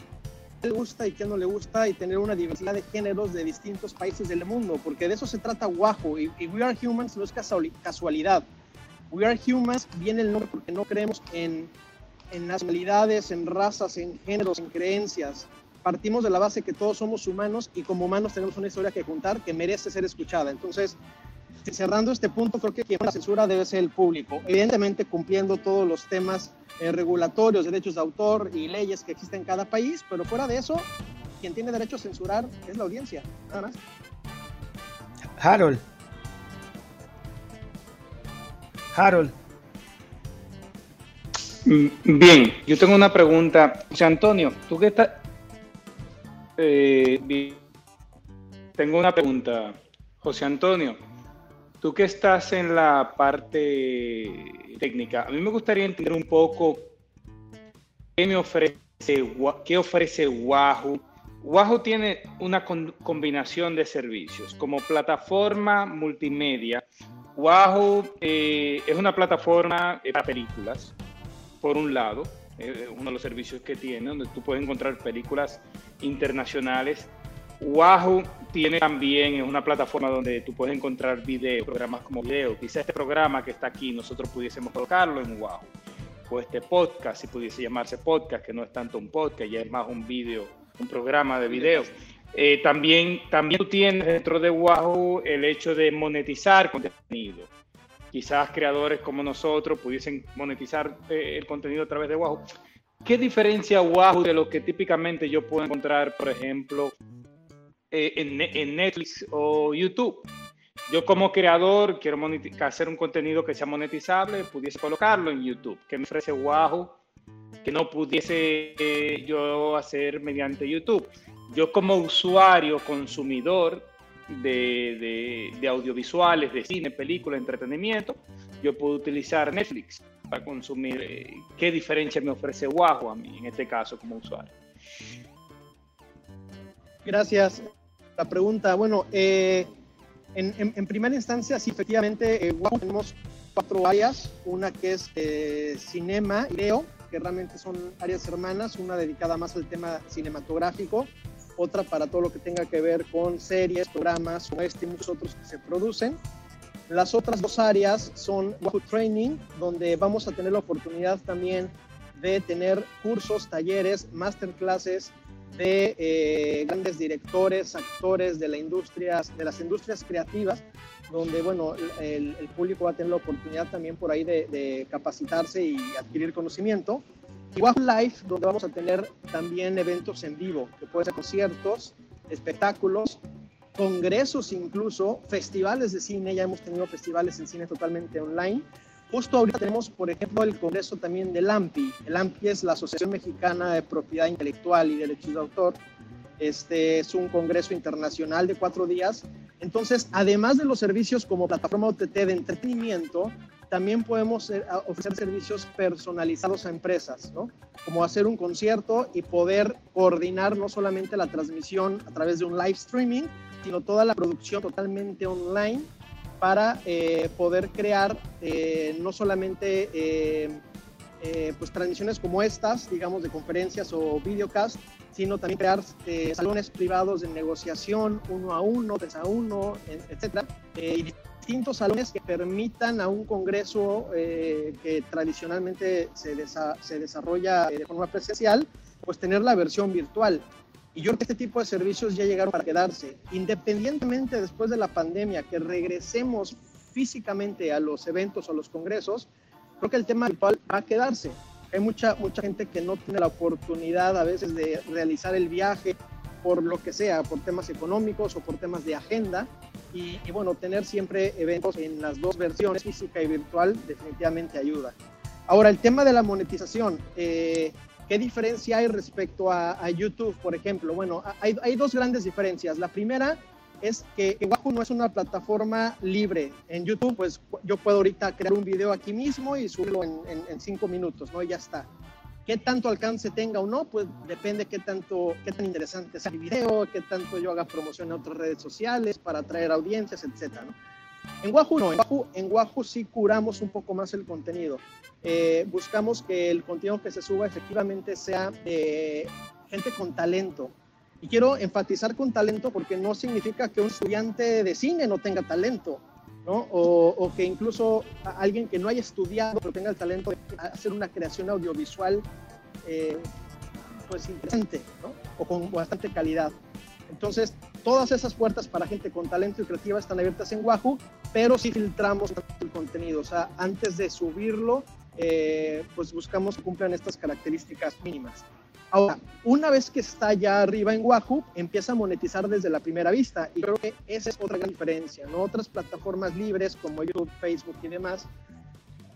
qué le gusta y qué no le gusta y tener una diversidad de géneros de distintos países del mundo, porque de eso se trata Guajo y, We Are Humans no es casualidad. We Are Humans viene el nombre porque no creemos en, en nacionalidades, en razas, en géneros, en creencias. Partimos de la base que todos somos humanos y como humanos tenemos una historia que contar que merece ser escuchada. Entonces, cerrando este punto, creo que quien la censura debe ser el público, evidentemente cumpliendo todos los temas eh, regulatorios, derechos de autor y leyes que existen en cada país, pero fuera de eso, quien tiene derecho a censurar es la audiencia, nada más. Harold. Harold. Mm, bien, yo tengo una pregunta. José Antonio, tú qué estás... Eh, tengo una pregunta. José Antonio, Tú que estás en la parte técnica, a mí me gustaría entender un poco qué me ofrece, qué ofrece Wahoo. Wahoo tiene una combinación de servicios como plataforma multimedia. Wahoo eh, es una plataforma para películas, por un lado, uno de los servicios que tiene, donde tú puedes encontrar películas internacionales. Wahoo tiene también una plataforma donde tú puedes encontrar videos, programas como video. Quizá este programa que está aquí nosotros pudiésemos colocarlo en Wahoo. O este podcast, si pudiese llamarse podcast, que no es tanto un podcast, ya es más un video, un programa de video. Eh, también, también tú tienes dentro de Wahoo el hecho de monetizar contenido. Quizás creadores como nosotros pudiesen monetizar eh, el contenido a través de Wahoo. ¿Qué diferencia Wahoo de lo que típicamente yo puedo encontrar, por ejemplo, eh, en, Netflix o YouTube? Yo como creador quiero hacer un contenido que sea monetizable, pudiese colocarlo en YouTube. ¿Qué me ofrece Wahoo que no pudiese yo hacer mediante YouTube? yo como usuario, consumidor de, audiovisuales, de cine, película, entretenimiento, yo puedo utilizar Netflix para consumir. Eh, ¿Qué diferencia me ofrece Wahoo a mí, en este caso, como usuario? Gracias. La pregunta, bueno, eh, en, primera instancia, sí, efectivamente, eh, Wahoo tenemos cuatro áreas. Una que es cinema y video, que realmente son áreas hermanas, una dedicada más al tema cinematográfico, otra para todo lo que tenga que ver con series, programas o este y muchos otros que se producen. Las otras dos áreas son Wahoo Training, donde vamos a tener la oportunidad también de tener cursos, talleres, masterclasses de eh, grandes directores, actores de, la industria, de las industrias creativas, donde bueno, el, público va a tener la oportunidad también por ahí de, de capacitarse y adquirir conocimiento. Igual Live, donde vamos a tener también eventos en vivo, que pueden ser conciertos, espectáculos, congresos incluso, festivales de cine, ya hemos tenido festivales en cine totalmente online. Justo ahorita tenemos, por ejemplo, el congreso también del AMPI. El AMPI es la Asociación Mexicana de Propiedad Intelectual y Derechos de Autor. Este es un congreso internacional de cuatro días. Entonces, además de los servicios como plataforma OTT de entretenimiento, también podemos eh, ofrecer servicios personalizados a empresas, ¿no? Como hacer un concierto y poder coordinar no solamente la transmisión a través de un live streaming, sino toda la producción totalmente online para eh, poder crear eh, no solamente pues transmisiones como estas, digamos, de conferencias o videocast, sino también crear salones privados de negociación uno a uno, tres a uno, etcétera, distintos salones que permitan a un congreso eh, que tradicionalmente se, se desarrolla eh, de forma presencial, pues tener la versión virtual. Y yo creo que este tipo de servicios ya llegaron para quedarse. Independientemente después de la pandemia que regresemos físicamente a los eventos o los congresos, creo que el tema virtual va a quedarse. Hay mucha, mucha gente que no tiene la oportunidad a veces de realizar el viaje por lo que sea, por temas económicos o por temas de agenda, y, bueno, tener siempre eventos en las dos versiones, física y virtual, definitivamente ayuda. Ahora, el tema de la monetización, eh, ¿qué diferencia hay respecto a, YouTube, por ejemplo? Bueno, hay, hay, dos grandes diferencias. La primera es que Wahoo no es una plataforma libre. En YouTube, pues yo puedo ahorita crear un video aquí mismo y subirlo en, en, en cinco minutos, ¿no? Y ya está. ¿Qué tanto alcance tenga o no? Pues depende qué tanto, qué tan interesante sea el video, qué tanto yo haga promoción en otras redes sociales para atraer audiencias, etcétera. En Wahoo no, en Wahoo, sí curamos un poco más el contenido. Eh, buscamos que el contenido que se suba efectivamente sea de gente con talento. Y quiero enfatizar con talento porque no significa que un estudiante de cine no tenga talento. ¿no? O, o, que incluso alguien que no haya estudiado pero tenga el talento de hacer una creación audiovisual eh, pues interesante ¿no? o con bastante calidad. Entonces, todas esas puertas para gente con talento y creativa están abiertas en Wahoo, pero sí filtramos el contenido. O sea, antes de subirlo, eh, pues buscamos que cumplan estas características mínimas. Ahora, una vez que está ya arriba en Wahoo, empieza a monetizar desde la primera vista. Y creo que esa es otra gran diferencia, ¿no? Otras plataformas libres como YouTube, Facebook y demás,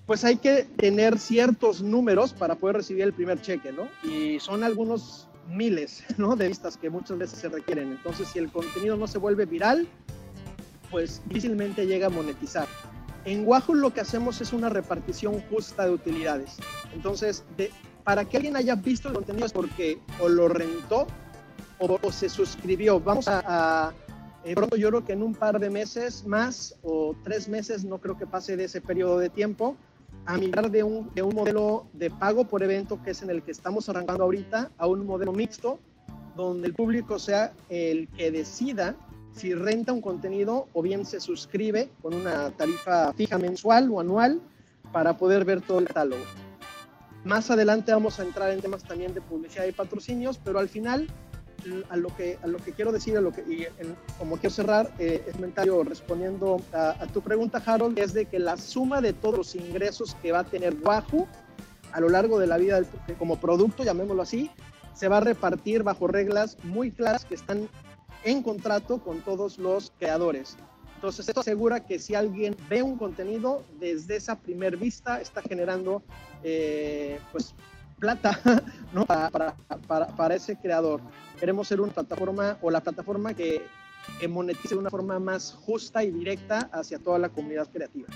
pues hay que tener ciertos números para poder recibir el primer cheque, ¿no? Y son algunos miles, ¿no? De vistas que muchas veces se requieren. Entonces, si el contenido no se vuelve viral, pues difícilmente llega a monetizar. En Wahoo lo que hacemos es una repartición justa de utilidades. Entonces, de, para que alguien haya visto el contenido es porque o lo rentó o, se suscribió. Vamos a, Eh, pronto yo creo que en un par de meses más o tres meses, no creo que pase de ese periodo de tiempo, a migrar de un, de un modelo de pago por evento, que es en el que estamos arrancando ahorita, a un modelo mixto, donde el público sea el que decida si renta un contenido o bien se suscribe con una tarifa fija mensual o anual para poder ver todo el catálogo. Más adelante vamos a entrar en temas también de publicidad y patrocinios, pero al final a lo que, a lo que quiero decir, a lo que, y como quiero cerrar eh, el comentario respondiendo a, tu pregunta, Harold, es de que la suma de todos los ingresos que va a tener Wahoo a lo largo de la vida como producto, llamémoslo así, se va a repartir bajo reglas muy claras que están en contrato con todos los creadores. Entonces, esto asegura que si alguien ve un contenido, desde esa primer vista está generando eh, pues plata ¿no? para, para, ese creador. Queremos ser una plataforma o la plataforma que, monetice de una forma más justa y directa hacia toda la comunidad creativa.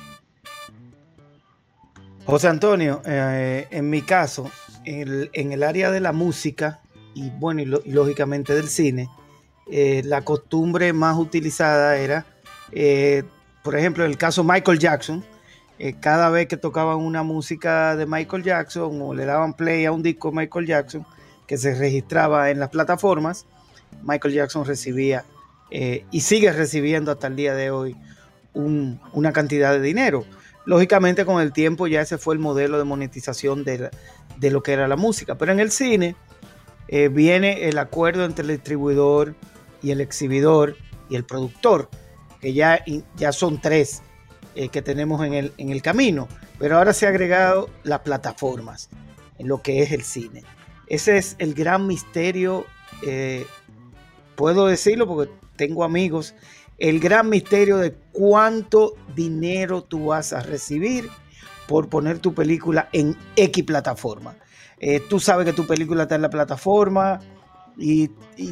José Antonio, eh, en mi caso, en el área de la música y bueno, y, lógicamente del cine, eh, la costumbre más utilizada era, eh, por ejemplo, el caso Michael Jackson, eh, cada vez que tocaban una música de Michael Jackson o le daban play a un disco de Michael Jackson que se registraba en las plataformas, Michael Jackson recibía y sigue recibiendo hasta el día de hoy una cantidad de dinero. Lógicamente con el tiempo ya ese fue el modelo de monetización de, lo que era la música, pero en el cine viene el acuerdo entre el distribuidor y el exhibidor y el productor, que ya, ya son tres eh, que tenemos en el, en el camino, pero ahora se ha agregado las plataformas en lo que es el cine. Ese es el gran misterio, eh, puedo decirlo porque tengo amigos, el gran misterio de cuánto dinero tú vas a recibir por poner tu película en X plataforma. Eh, tú sabes que tu película está en la plataforma, y,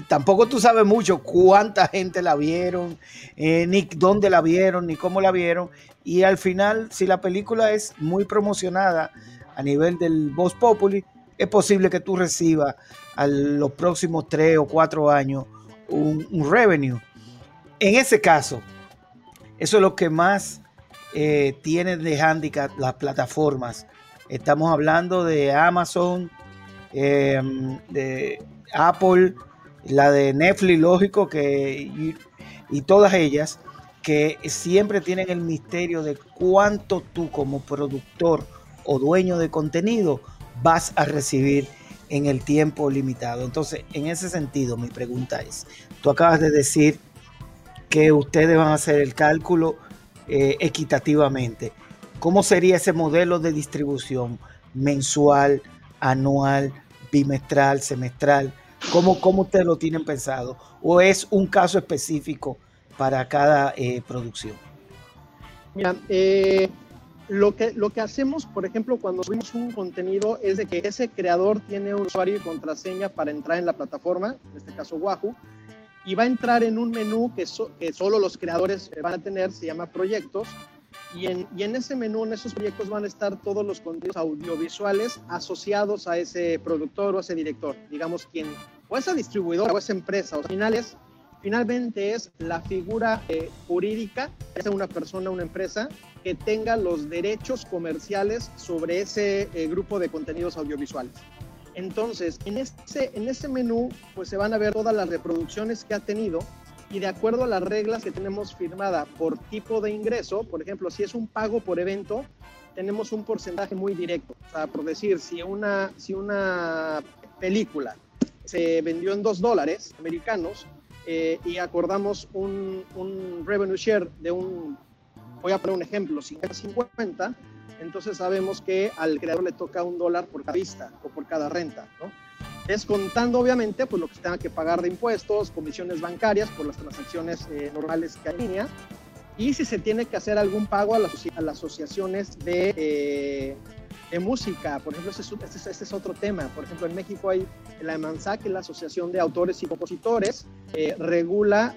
tampoco tú sabes mucho cuánta gente la vieron, eh, ni dónde la vieron, ni cómo la vieron. Y al final, si la película es muy promocionada a nivel del Voz Populi, es posible que tú recibas a los próximos tres o cuatro años un, revenue. En ese caso, eso es lo que más eh, tiene de handicap las plataformas. Estamos hablando de Amazon, eh, de Apple, la de Netflix, lógico, que, y, todas ellas, que siempre tienen el misterio de cuánto tú como productor o dueño de contenido vas a recibir en el tiempo limitado. Entonces, en ese sentido, mi pregunta es, tú acabas de decir que ustedes van a hacer el cálculo eh, equitativamente. ¿Cómo sería ese modelo de distribución mensual, anual, bimestral, semestral? ¿Cómo, ¿Cómo ustedes lo tienen pensado? ¿O es un caso específico para cada eh, producción? Mira, eh, lo, que, lo que hacemos, por ejemplo, cuando subimos un contenido es de que ese creador tiene un usuario y contraseña para entrar en la plataforma, en este caso Wahoo, y va a entrar en un menú que, que solo los creadores van a tener, se llama proyectos, y en, y en, ese menú, en esos proyectos van a estar todos los contenidos audiovisuales asociados a ese productor o a ese director, digamos quien, o esa distribuidora o esa empresa. O finales, finalmente es la figura eh, jurídica, es una persona, una empresa, que tenga los derechos comerciales sobre ese eh, grupo de contenidos audiovisuales. Entonces, en ese, en ese menú, pues se van a ver todas las reproducciones que ha tenido y de acuerdo a las reglas que tenemos firmada por tipo de ingreso, por ejemplo, si es un pago por evento, tenemos un porcentaje muy directo. O sea, por decir, si una, si una película se vendió en dos dólares americanos eh, y acordamos un, un, revenue share de un, voy a poner un ejemplo, 50-50, entonces sabemos que al creador le toca un dólar por cada vista o por cada renta, ¿no? Descontando obviamente pues lo que se tenga que pagar de impuestos, comisiones bancarias por las transacciones eh, normales que hay en línea y si se tiene que hacer algún pago a las, a las asociaciones de, eh, de, música, por ejemplo, ese es, este, es otro tema. Por ejemplo, en México hay la EMANSAC, que es la Asociación de Autores y Compositores, eh, regula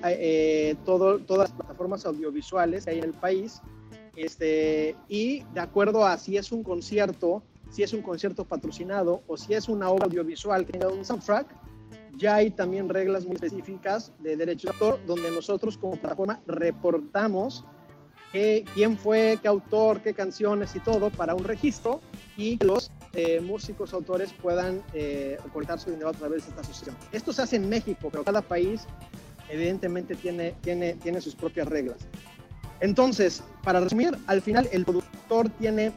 todo, todas las plataformas audiovisuales que hay en el país este, y de acuerdo a si es un concierto si es un concierto patrocinado o si es una obra audiovisual que tenga un soundtrack, ya hay también reglas muy específicas de derecho de autor donde nosotros como plataforma reportamos quién fue, qué autor, qué canciones y todo para un registro y los eh, músicos, autores puedan eh, su dinero a través de esta asociación. Esto se hace en México, pero cada país evidentemente tiene, tiene, tiene sus propias reglas. Entonces, para resumir, al final el productor tiene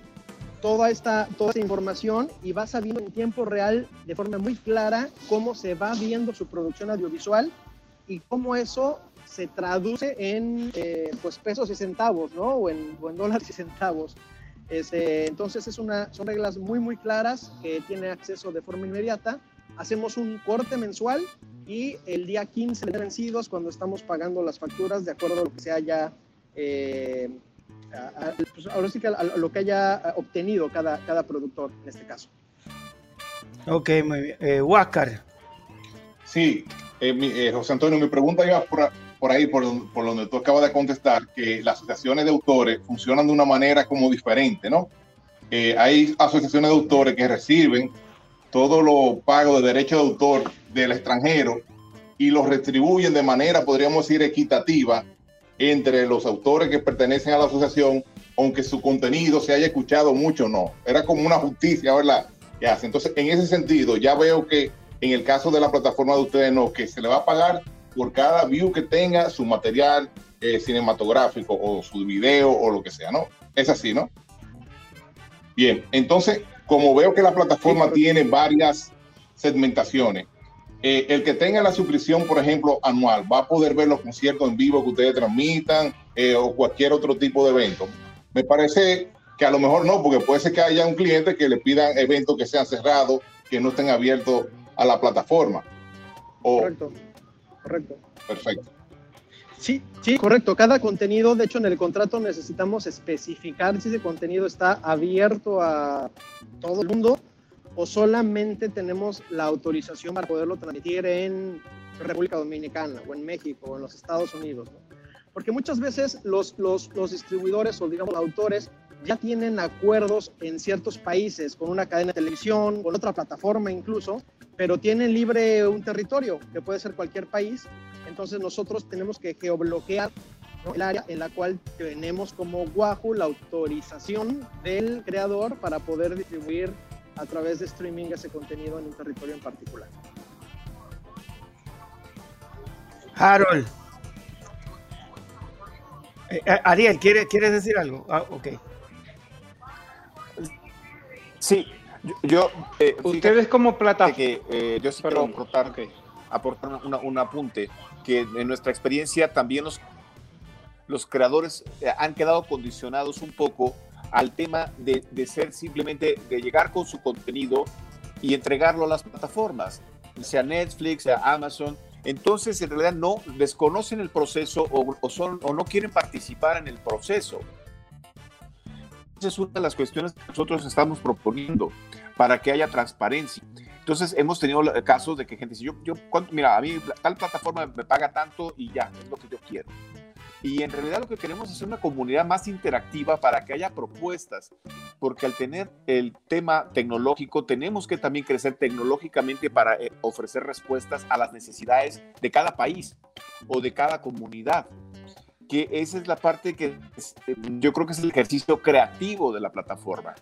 toda esta, toda esta información y va sabiendo en tiempo real, de forma muy clara, cómo se va viendo su producción audiovisual y cómo eso se traduce en eh, pues pesos y centavos, ¿no? O en, dólares y centavos. Este, entonces es una, son reglas muy, muy claras que tiene acceso de forma inmediata. Hacemos un corte mensual y el día 15 de vencidos cuando estamos pagando las facturas de acuerdo a lo que se haya, eh, pues ahora sí que a, lo que haya obtenido cada, cada productor en este caso. Ok, muy bien. Eh, Huáscar. Sí, eh, José Antonio, mi pregunta iba por, por ahí, por, por, donde tú acabas de contestar, que las asociaciones de autores funcionan de una manera como diferente, ¿no? Eh, hay asociaciones de autores que reciben todo lo pago de derecho de autor del extranjero y los retribuyen de manera, podríamos decir, equitativa entre los autores que pertenecen a la asociación, aunque su contenido se haya escuchado mucho no. Era como una justicia, ¿verdad? Que hace. Entonces, en ese sentido, ya veo que en el caso de la plataforma de ustedes, no, que se le va a pagar por cada view que tenga su material eh, cinematográfico o su video o lo que sea, ¿no? Es así, ¿no? Bien, entonces, como veo que la plataforma tiene varias segmentaciones, eh, el que tenga la suscripción, por ejemplo, anual, va a poder ver los conciertos en vivo que ustedes transmitan eh, o cualquier otro tipo de evento. Me parece que a lo mejor no, porque puede ser que haya un cliente que le pidan eventos que sean cerrados, que no estén abiertos a la plataforma. Correcto correcto. Perfecto. Sí, sí, correcto. Cada contenido, de hecho, en el contrato necesitamos especificar si ese contenido está abierto a todo el mundo o solamente tenemos la autorización para poderlo transmitir en República Dominicana o en México o en los Estados Unidos. Porque muchas veces los, los, los distribuidores o, digamos, autores ya tienen acuerdos en ciertos países con una cadena de televisión, con otra plataforma incluso, pero tienen libre un territorio, que puede ser cualquier país. Entonces nosotros tenemos que geobloquear el área en la cual tenemos como Wahoo la autorización del creador para poder distribuir a través de streaming ese contenido en un territorio en particular. Harold. Eh, eh, Ariel, ¿quieres, ¿quieres decir algo? Ah, ok. Sí, yo, eh, ustedes como plataforma. Que, eh, yo sí quiero aportar, aportar un apunte que en nuestra experiencia también los, los creadores han quedado condicionados un poco al tema de, de, ser simplemente de llegar con su contenido y entregarlo a las plataformas, sea Netflix, sea Amazon. Entonces, en realidad no desconocen el proceso o, o, son, o no quieren participar en el proceso es una de las cuestiones que nosotros estamos proponiendo para que haya transparencia. Entonces hemos tenido casos de que gente dice, yo, yo mira, a mí tal plataforma me paga tanto y ya, es lo que yo quiero. Y en realidad lo que queremos es una comunidad más interactiva para que haya propuestas, porque al tener el tema tecnológico tenemos que también crecer tecnológicamente para eh, ofrecer respuestas a las necesidades de cada país o de cada comunidad que esa es la parte que eh, yo creo que es el ejercicio creativo de la plataforma.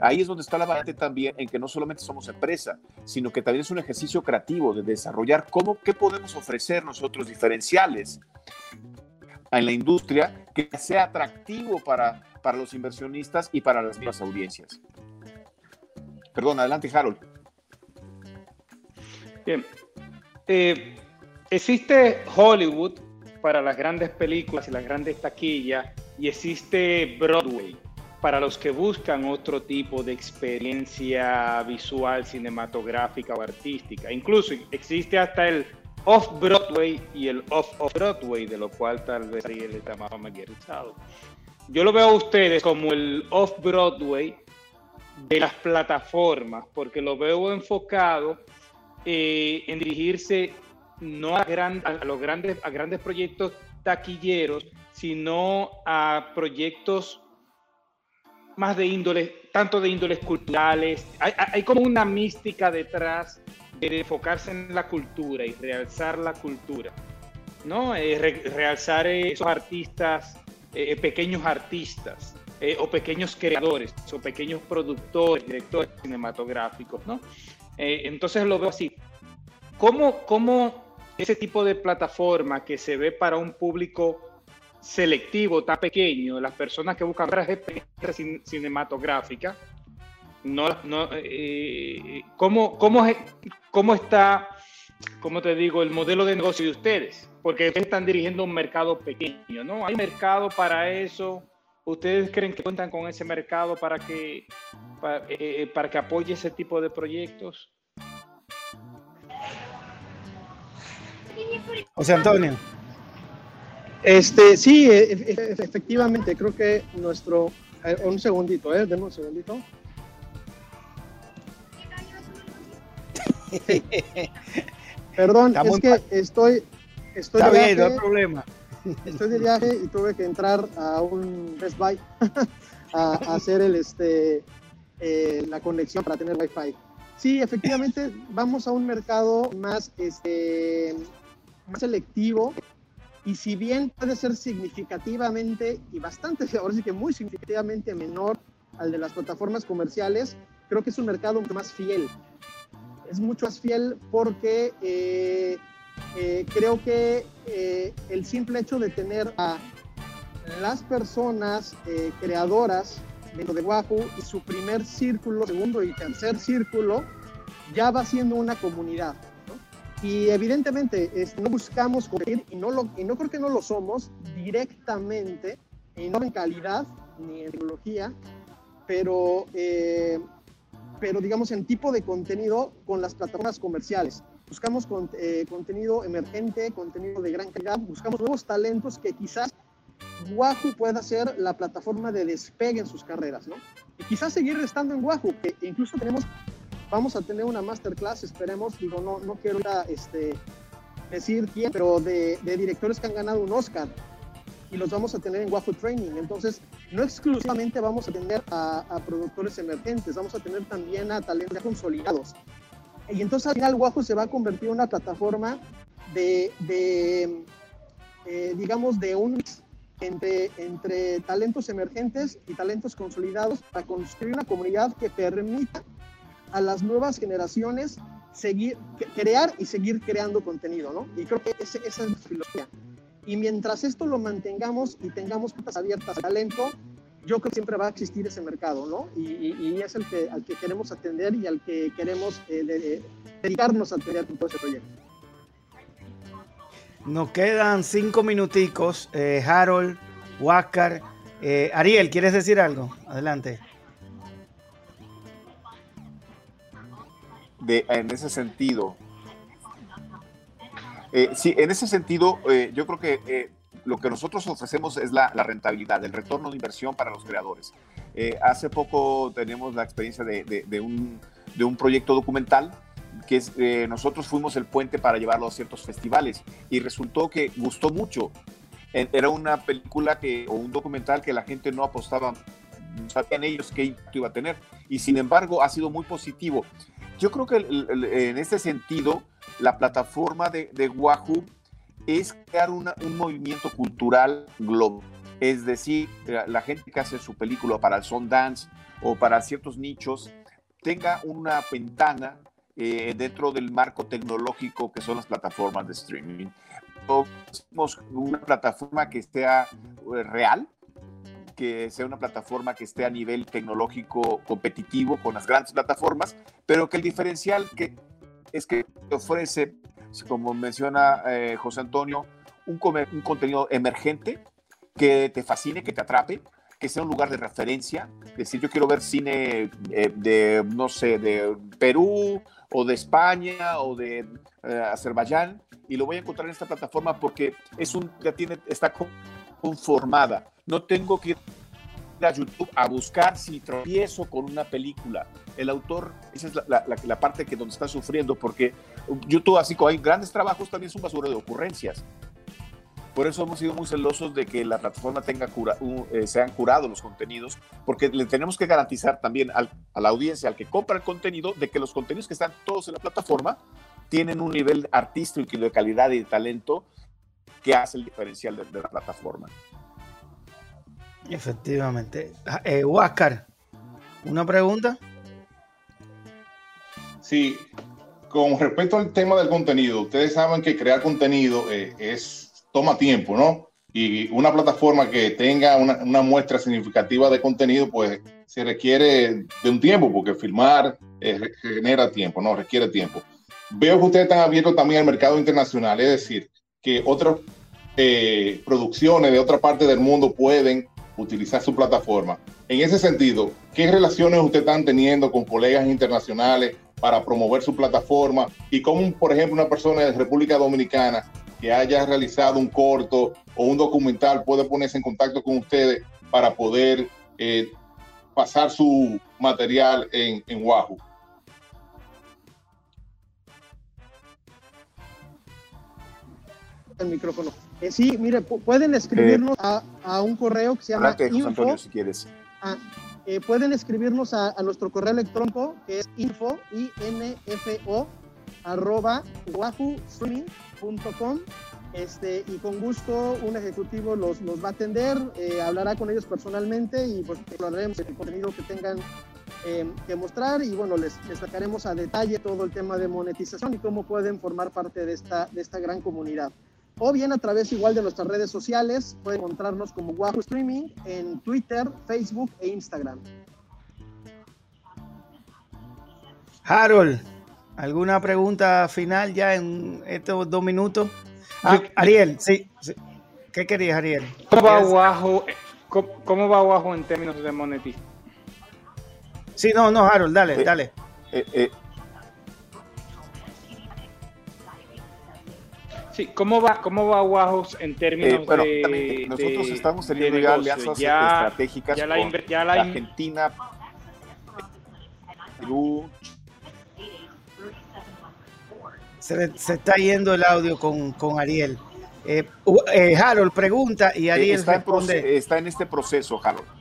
Ahí es donde está la variante también en que no solamente somos empresa, sino que también es un ejercicio creativo de desarrollar cómo, qué podemos ofrecer nosotros diferenciales en la industria que sea atractivo para, para los inversionistas y para las audiencias. Perdón, adelante, Harold. Bien. Eh, existe Hollywood para las grandes películas y las grandes taquillas y existe Broadway para los que buscan otro tipo de experiencia visual, cinematográfica o artística. Incluso existe hasta el off-Broadway y el off-off-Broadway, de lo cual tal vez ahí le llamaba familiarizado. Yo lo veo a ustedes como el off-Broadway de las plataformas, porque lo veo enfocado eh, en dirigirse no a, a, los grandes, a grandes proyectos taquilleros, sino a proyectos más de índole, tanto de índoles culturales. Hay, hay, como una mística detrás de enfocarse en la cultura y realzar la cultura, ¿no? Eh, realzar esos artistas, eh, pequeños artistas, o pequeños creadores, o pequeños productores, directores cinematográficos, ¿no? entonces lo veo así. ¿Cómo, ¿Cómo ese tipo de plataforma que se ve para un público selectivo, tan pequeño, las personas que buscan experiencia cinematográfica, no, no, eh, ¿cómo, cómo, ¿cómo está, cómo te digo, el modelo de negocio de ustedes? Porque ustedes están dirigiendo un mercado pequeño, ¿no? ¿Hay mercado para eso? ¿Ustedes creen que cuentan con ese mercado para que, para, eh, para que apoye ese tipo de proyectos? José Antonio. Este, sí, e, e, e, efectivamente, creo que nuestro. Un segundito, ¿eh? Deme un segundito. Perdón, es que estoy, estoy de viaje, no hay problema. Estoy de viaje y tuve que entrar a un Best Buy a, hacer el, este, eh, la conexión para tener Wi-Fi. Sí, efectivamente, vamos a un mercado más, este, más selectivo y si bien puede ser significativamente y bastante, ahora sí que muy significativamente menor al de las plataformas comerciales, creo que es un mercado más fiel. Es mucho más fiel porque eh, eh, creo que eh, el simple hecho de tener a las personas creadoras dentro de Wahoo y su primer círculo, segundo y tercer círculo, ya va siendo una comunidad. Y evidentemente no buscamos competir, y no, lo, no creo que no lo somos directamente, y no en calidad ni en tecnología, pero, pero digamos en tipo de contenido con las plataformas comerciales. Buscamos eh, contenido emergente, contenido de gran calidad, buscamos nuevos talentos que quizás Wahoo pueda ser la plataforma de despegue en sus carreras, ¿no? Y quizás seguir estando en Wahoo, que incluso tenemos vamos a tener una masterclass, esperemos, digo, no, no quiero este, decir quién, pero de, directores que han ganado un Oscar y los vamos a tener en Wahoo Training. Entonces, no exclusivamente vamos a tener a, productores emergentes, vamos a tener también a talentos consolidados. Y entonces al final Wahoo se va a convertir en una plataforma de, de eh, digamos, de un entre, entre talentos emergentes y talentos consolidados para construir una comunidad que permita a las nuevas generaciones seguir, crear y seguir creando contenido, ¿no? Y creo que esa es la filosofía. Y mientras esto lo mantengamos y tengamos puertas abiertas al talento, yo creo que siempre va a existir ese mercado, ¿no? Y, es el que, al que queremos atender y al que queremos eh, dedicarnos a atender con todo ese proyecto. Nos quedan cinco minuticos. Eh, Harold, Huáscar. Eh, Ariel, ¿quieres decir algo? Adelante. en ese sentido. Eh, sí, en ese sentido, eh, yo creo que eh, lo que nosotros ofrecemos es la, rentabilidad, el retorno de inversión para los creadores. hace poco tenemos la experiencia de, un, de un, proyecto documental que es, nosotros fuimos el puente para llevarlo a ciertos festivales y resultó que gustó mucho. Era una película que, o un documental que la gente no apostaba, no sabían ellos qué impacto iba a tener y sin embargo ha sido muy positivo. Yo creo que en este sentido, la plataforma de, de Wahoo es crear un movimiento cultural global. Es decir, la, gente que hace su película para el Sundance o para ciertos nichos tenga una ventana eh, dentro del marco tecnológico que son las plataformas de streaming. una plataforma que sea eh, real, que sea una plataforma que esté a nivel tecnológico competitivo con las grandes plataformas, pero que el diferencial que es que ofrece, como menciona eh, José Antonio, un, un contenido emergente que te fascine, que te atrape, que sea un lugar de referencia. Es decir, yo quiero ver cine eh, de, no sé, de Perú o de España o de eh, Azerbaiyán y lo voy a encontrar en esta plataforma porque es un, ya tiene, está conformada. No tengo que ir a YouTube a buscar si tropiezo con una película. El autor, esa es la, parte que donde está sufriendo, porque YouTube, así como hay grandes trabajos, también es un basura de ocurrencias. Por eso hemos sido muy celosos de que la plataforma tenga cura, eh, sean curados los contenidos, porque le tenemos que garantizar también a la audiencia, al que compra el contenido, de que los contenidos que están todos en la plataforma tienen un nivel artístico y de calidad y de talento que hace el diferencial de, la plataforma. Efectivamente. Ah, eh, ¿una pregunta? Sí, con respecto al tema del contenido, ustedes saben que crear contenido eh, es toma tiempo, ¿no? Y una plataforma que tenga una, muestra significativa de contenido, pues se requiere de un tiempo, porque filmar eh, genera tiempo, ¿no? Requiere tiempo. Veo que ustedes están abiertos también al mercado internacional, es decir, que otras eh, producciones de otra parte del mundo pueden utilizar su plataforma. En ese sentido, ¿qué relaciones ustedes están teniendo con colegas internacionales para promover su plataforma? Y cómo, por ejemplo, una persona de República Dominicana que haya realizado un corto o un documental puede ponerse en contacto con ustedes para poder eh, pasar su material en, en Wahoo. El micrófono. Eh, sí, mire, pueden escribirnos a, a, un correo que se llama info, Antonio, si quieres. A, eh, pueden escribirnos a, nuestro correo electrónico que es info, i n f o arroba wahoo.streaming.com este, y con gusto un ejecutivo los, los va a atender, eh, hablará con ellos personalmente y pues hablaremos el contenido que tengan eh, que mostrar y bueno, les, les, sacaremos a detalle todo el tema de monetización y cómo pueden formar parte de esta, de esta gran comunidad. O bien a través igual de nuestras redes sociales, pueden encontrarnos como Wahoo Streaming en Twitter, Facebook e Instagram. Harold, ¿Alguna pregunta final ya en estos dos minutos? Ah, Ariel, sí, ¿Qué querías, Ariel? ¿Cómo va abajo, cómo, va abajo en términos de monetización? Sí, no, no, Harold, dale, eh, dale. Eh, eh. Sí, ¿cómo va, cómo va Wahoo en términos de, Nosotros estamos teniendo ya alianzas estratégicas ya la, con ya la, Argentina, Perú, Se, está yendo el audio con, Ariel. Eh, eh, Harold pregunta y Ariel está responde. En está en este proceso, Harold.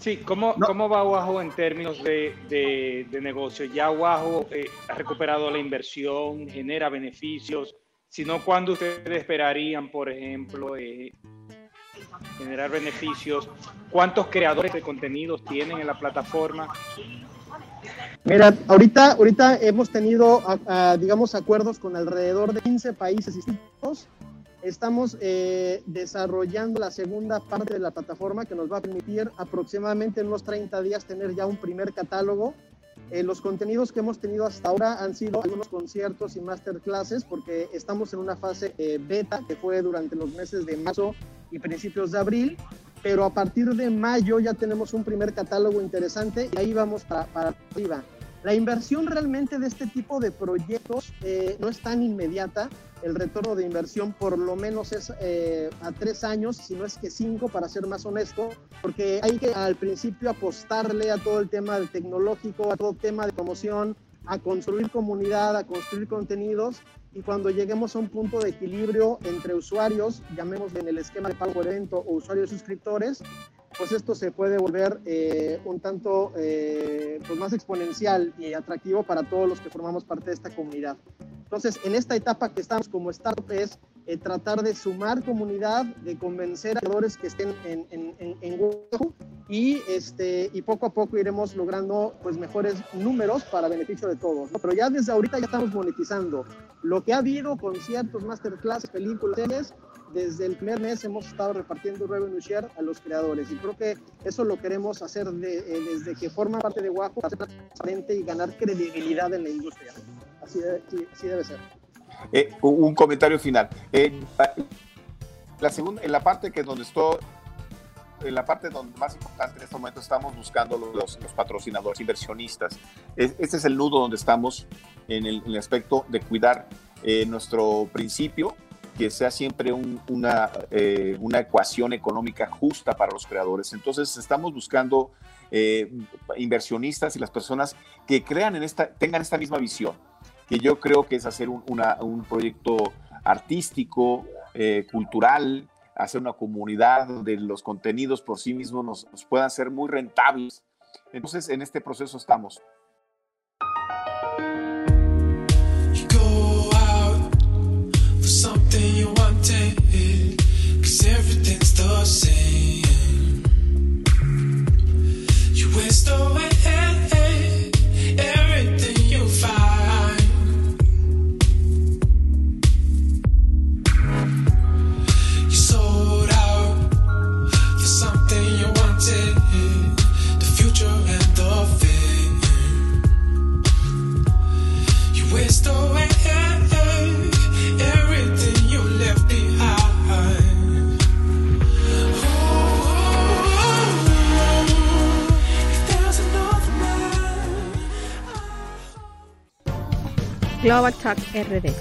Sí, ¿cómo, ¿cómo va Wahoo en términos de, de, negocio? ¿Ya Wahoo eh, ha recuperado la inversión, genera beneficios? Si no, ¿cuándo ustedes esperarían, por ejemplo, generar beneficios? ¿Cuántos creadores de contenidos tienen en la plataforma? Mira, ahorita, ahorita hemos tenido, digamos, acuerdos con alrededor de 15 países distintos. Estamos eh, desarrollando la segunda parte de la plataforma que nos va a permitir aproximadamente en unos 30 días tener ya un primer catálogo. Eh, los contenidos que hemos tenido hasta ahora han sido algunos conciertos y masterclasses porque estamos en una fase eh, beta que fue durante los meses de marzo y principios de abril pero a partir de mayo ya tenemos un primer catálogo interesante y ahí vamos para, para arriba. La inversión realmente de este tipo de proyectos eh, no es tan inmediata. El retorno de inversión por lo menos es eh, a tres años, si no es que cinco, para ser más honesto, porque hay que al principio apostarle a todo el tema tecnológico, a todo el tema de promoción, a construir comunidad, a construir contenidos y cuando lleguemos a un punto de equilibrio entre usuarios, llamemos en el esquema de pago por evento o usuarios suscriptores, pues esto se puede volver eh, un tanto eh, pues más exponencial y atractivo para todos los que formamos parte de esta comunidad. Entonces, en esta etapa que estamos como startup es eh, tratar de sumar comunidad, de convencer a creadores que estén en, en, en, en y, este, y poco a poco iremos logrando pues, mejores números para beneficio de todos. Pero ya desde ahorita ya estamos monetizando. Lo que ha habido, conciertos, masterclass, películas, desde el primer mes hemos estado repartiendo revenue share a los creadores y creo que eso lo queremos hacer eh, desde que forma parte de Wahoo, hacer transparente y ganar credibilidad en la industria. Así debe, debe ser. Eh, un comentario final. la segunda, en la parte que donde estoy en la parte donde más importante en este momento estamos buscando los, los patrocinadores, inversionistas. Este es el nudo donde estamos en el, aspecto de cuidar eh, nuestro principio, que sea siempre una, eh, una ecuación económica justa para los creadores. Entonces estamos buscando eh, inversionistas y las personas que crean en esta, tengan esta misma visión, que yo creo que es hacer un, un proyecto artístico, eh, cultural, hacer una comunidad donde los contenidos por sí mismos nos, puedan ser muy rentables. Entonces, en este proceso estamos. you wanted. Everything's the same. You waste away. Global Talk RD.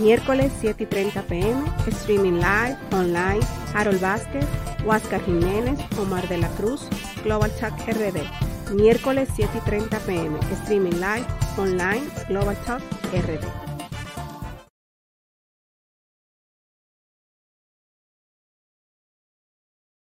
Miércoles 7 y 30 pm, streaming live, online, Harold Vázquez, Huáscar Jiménez, Omar de la Cruz, Global Talk RD. Miércoles 7 y 30 pm, streaming live, online, Global Talk RD.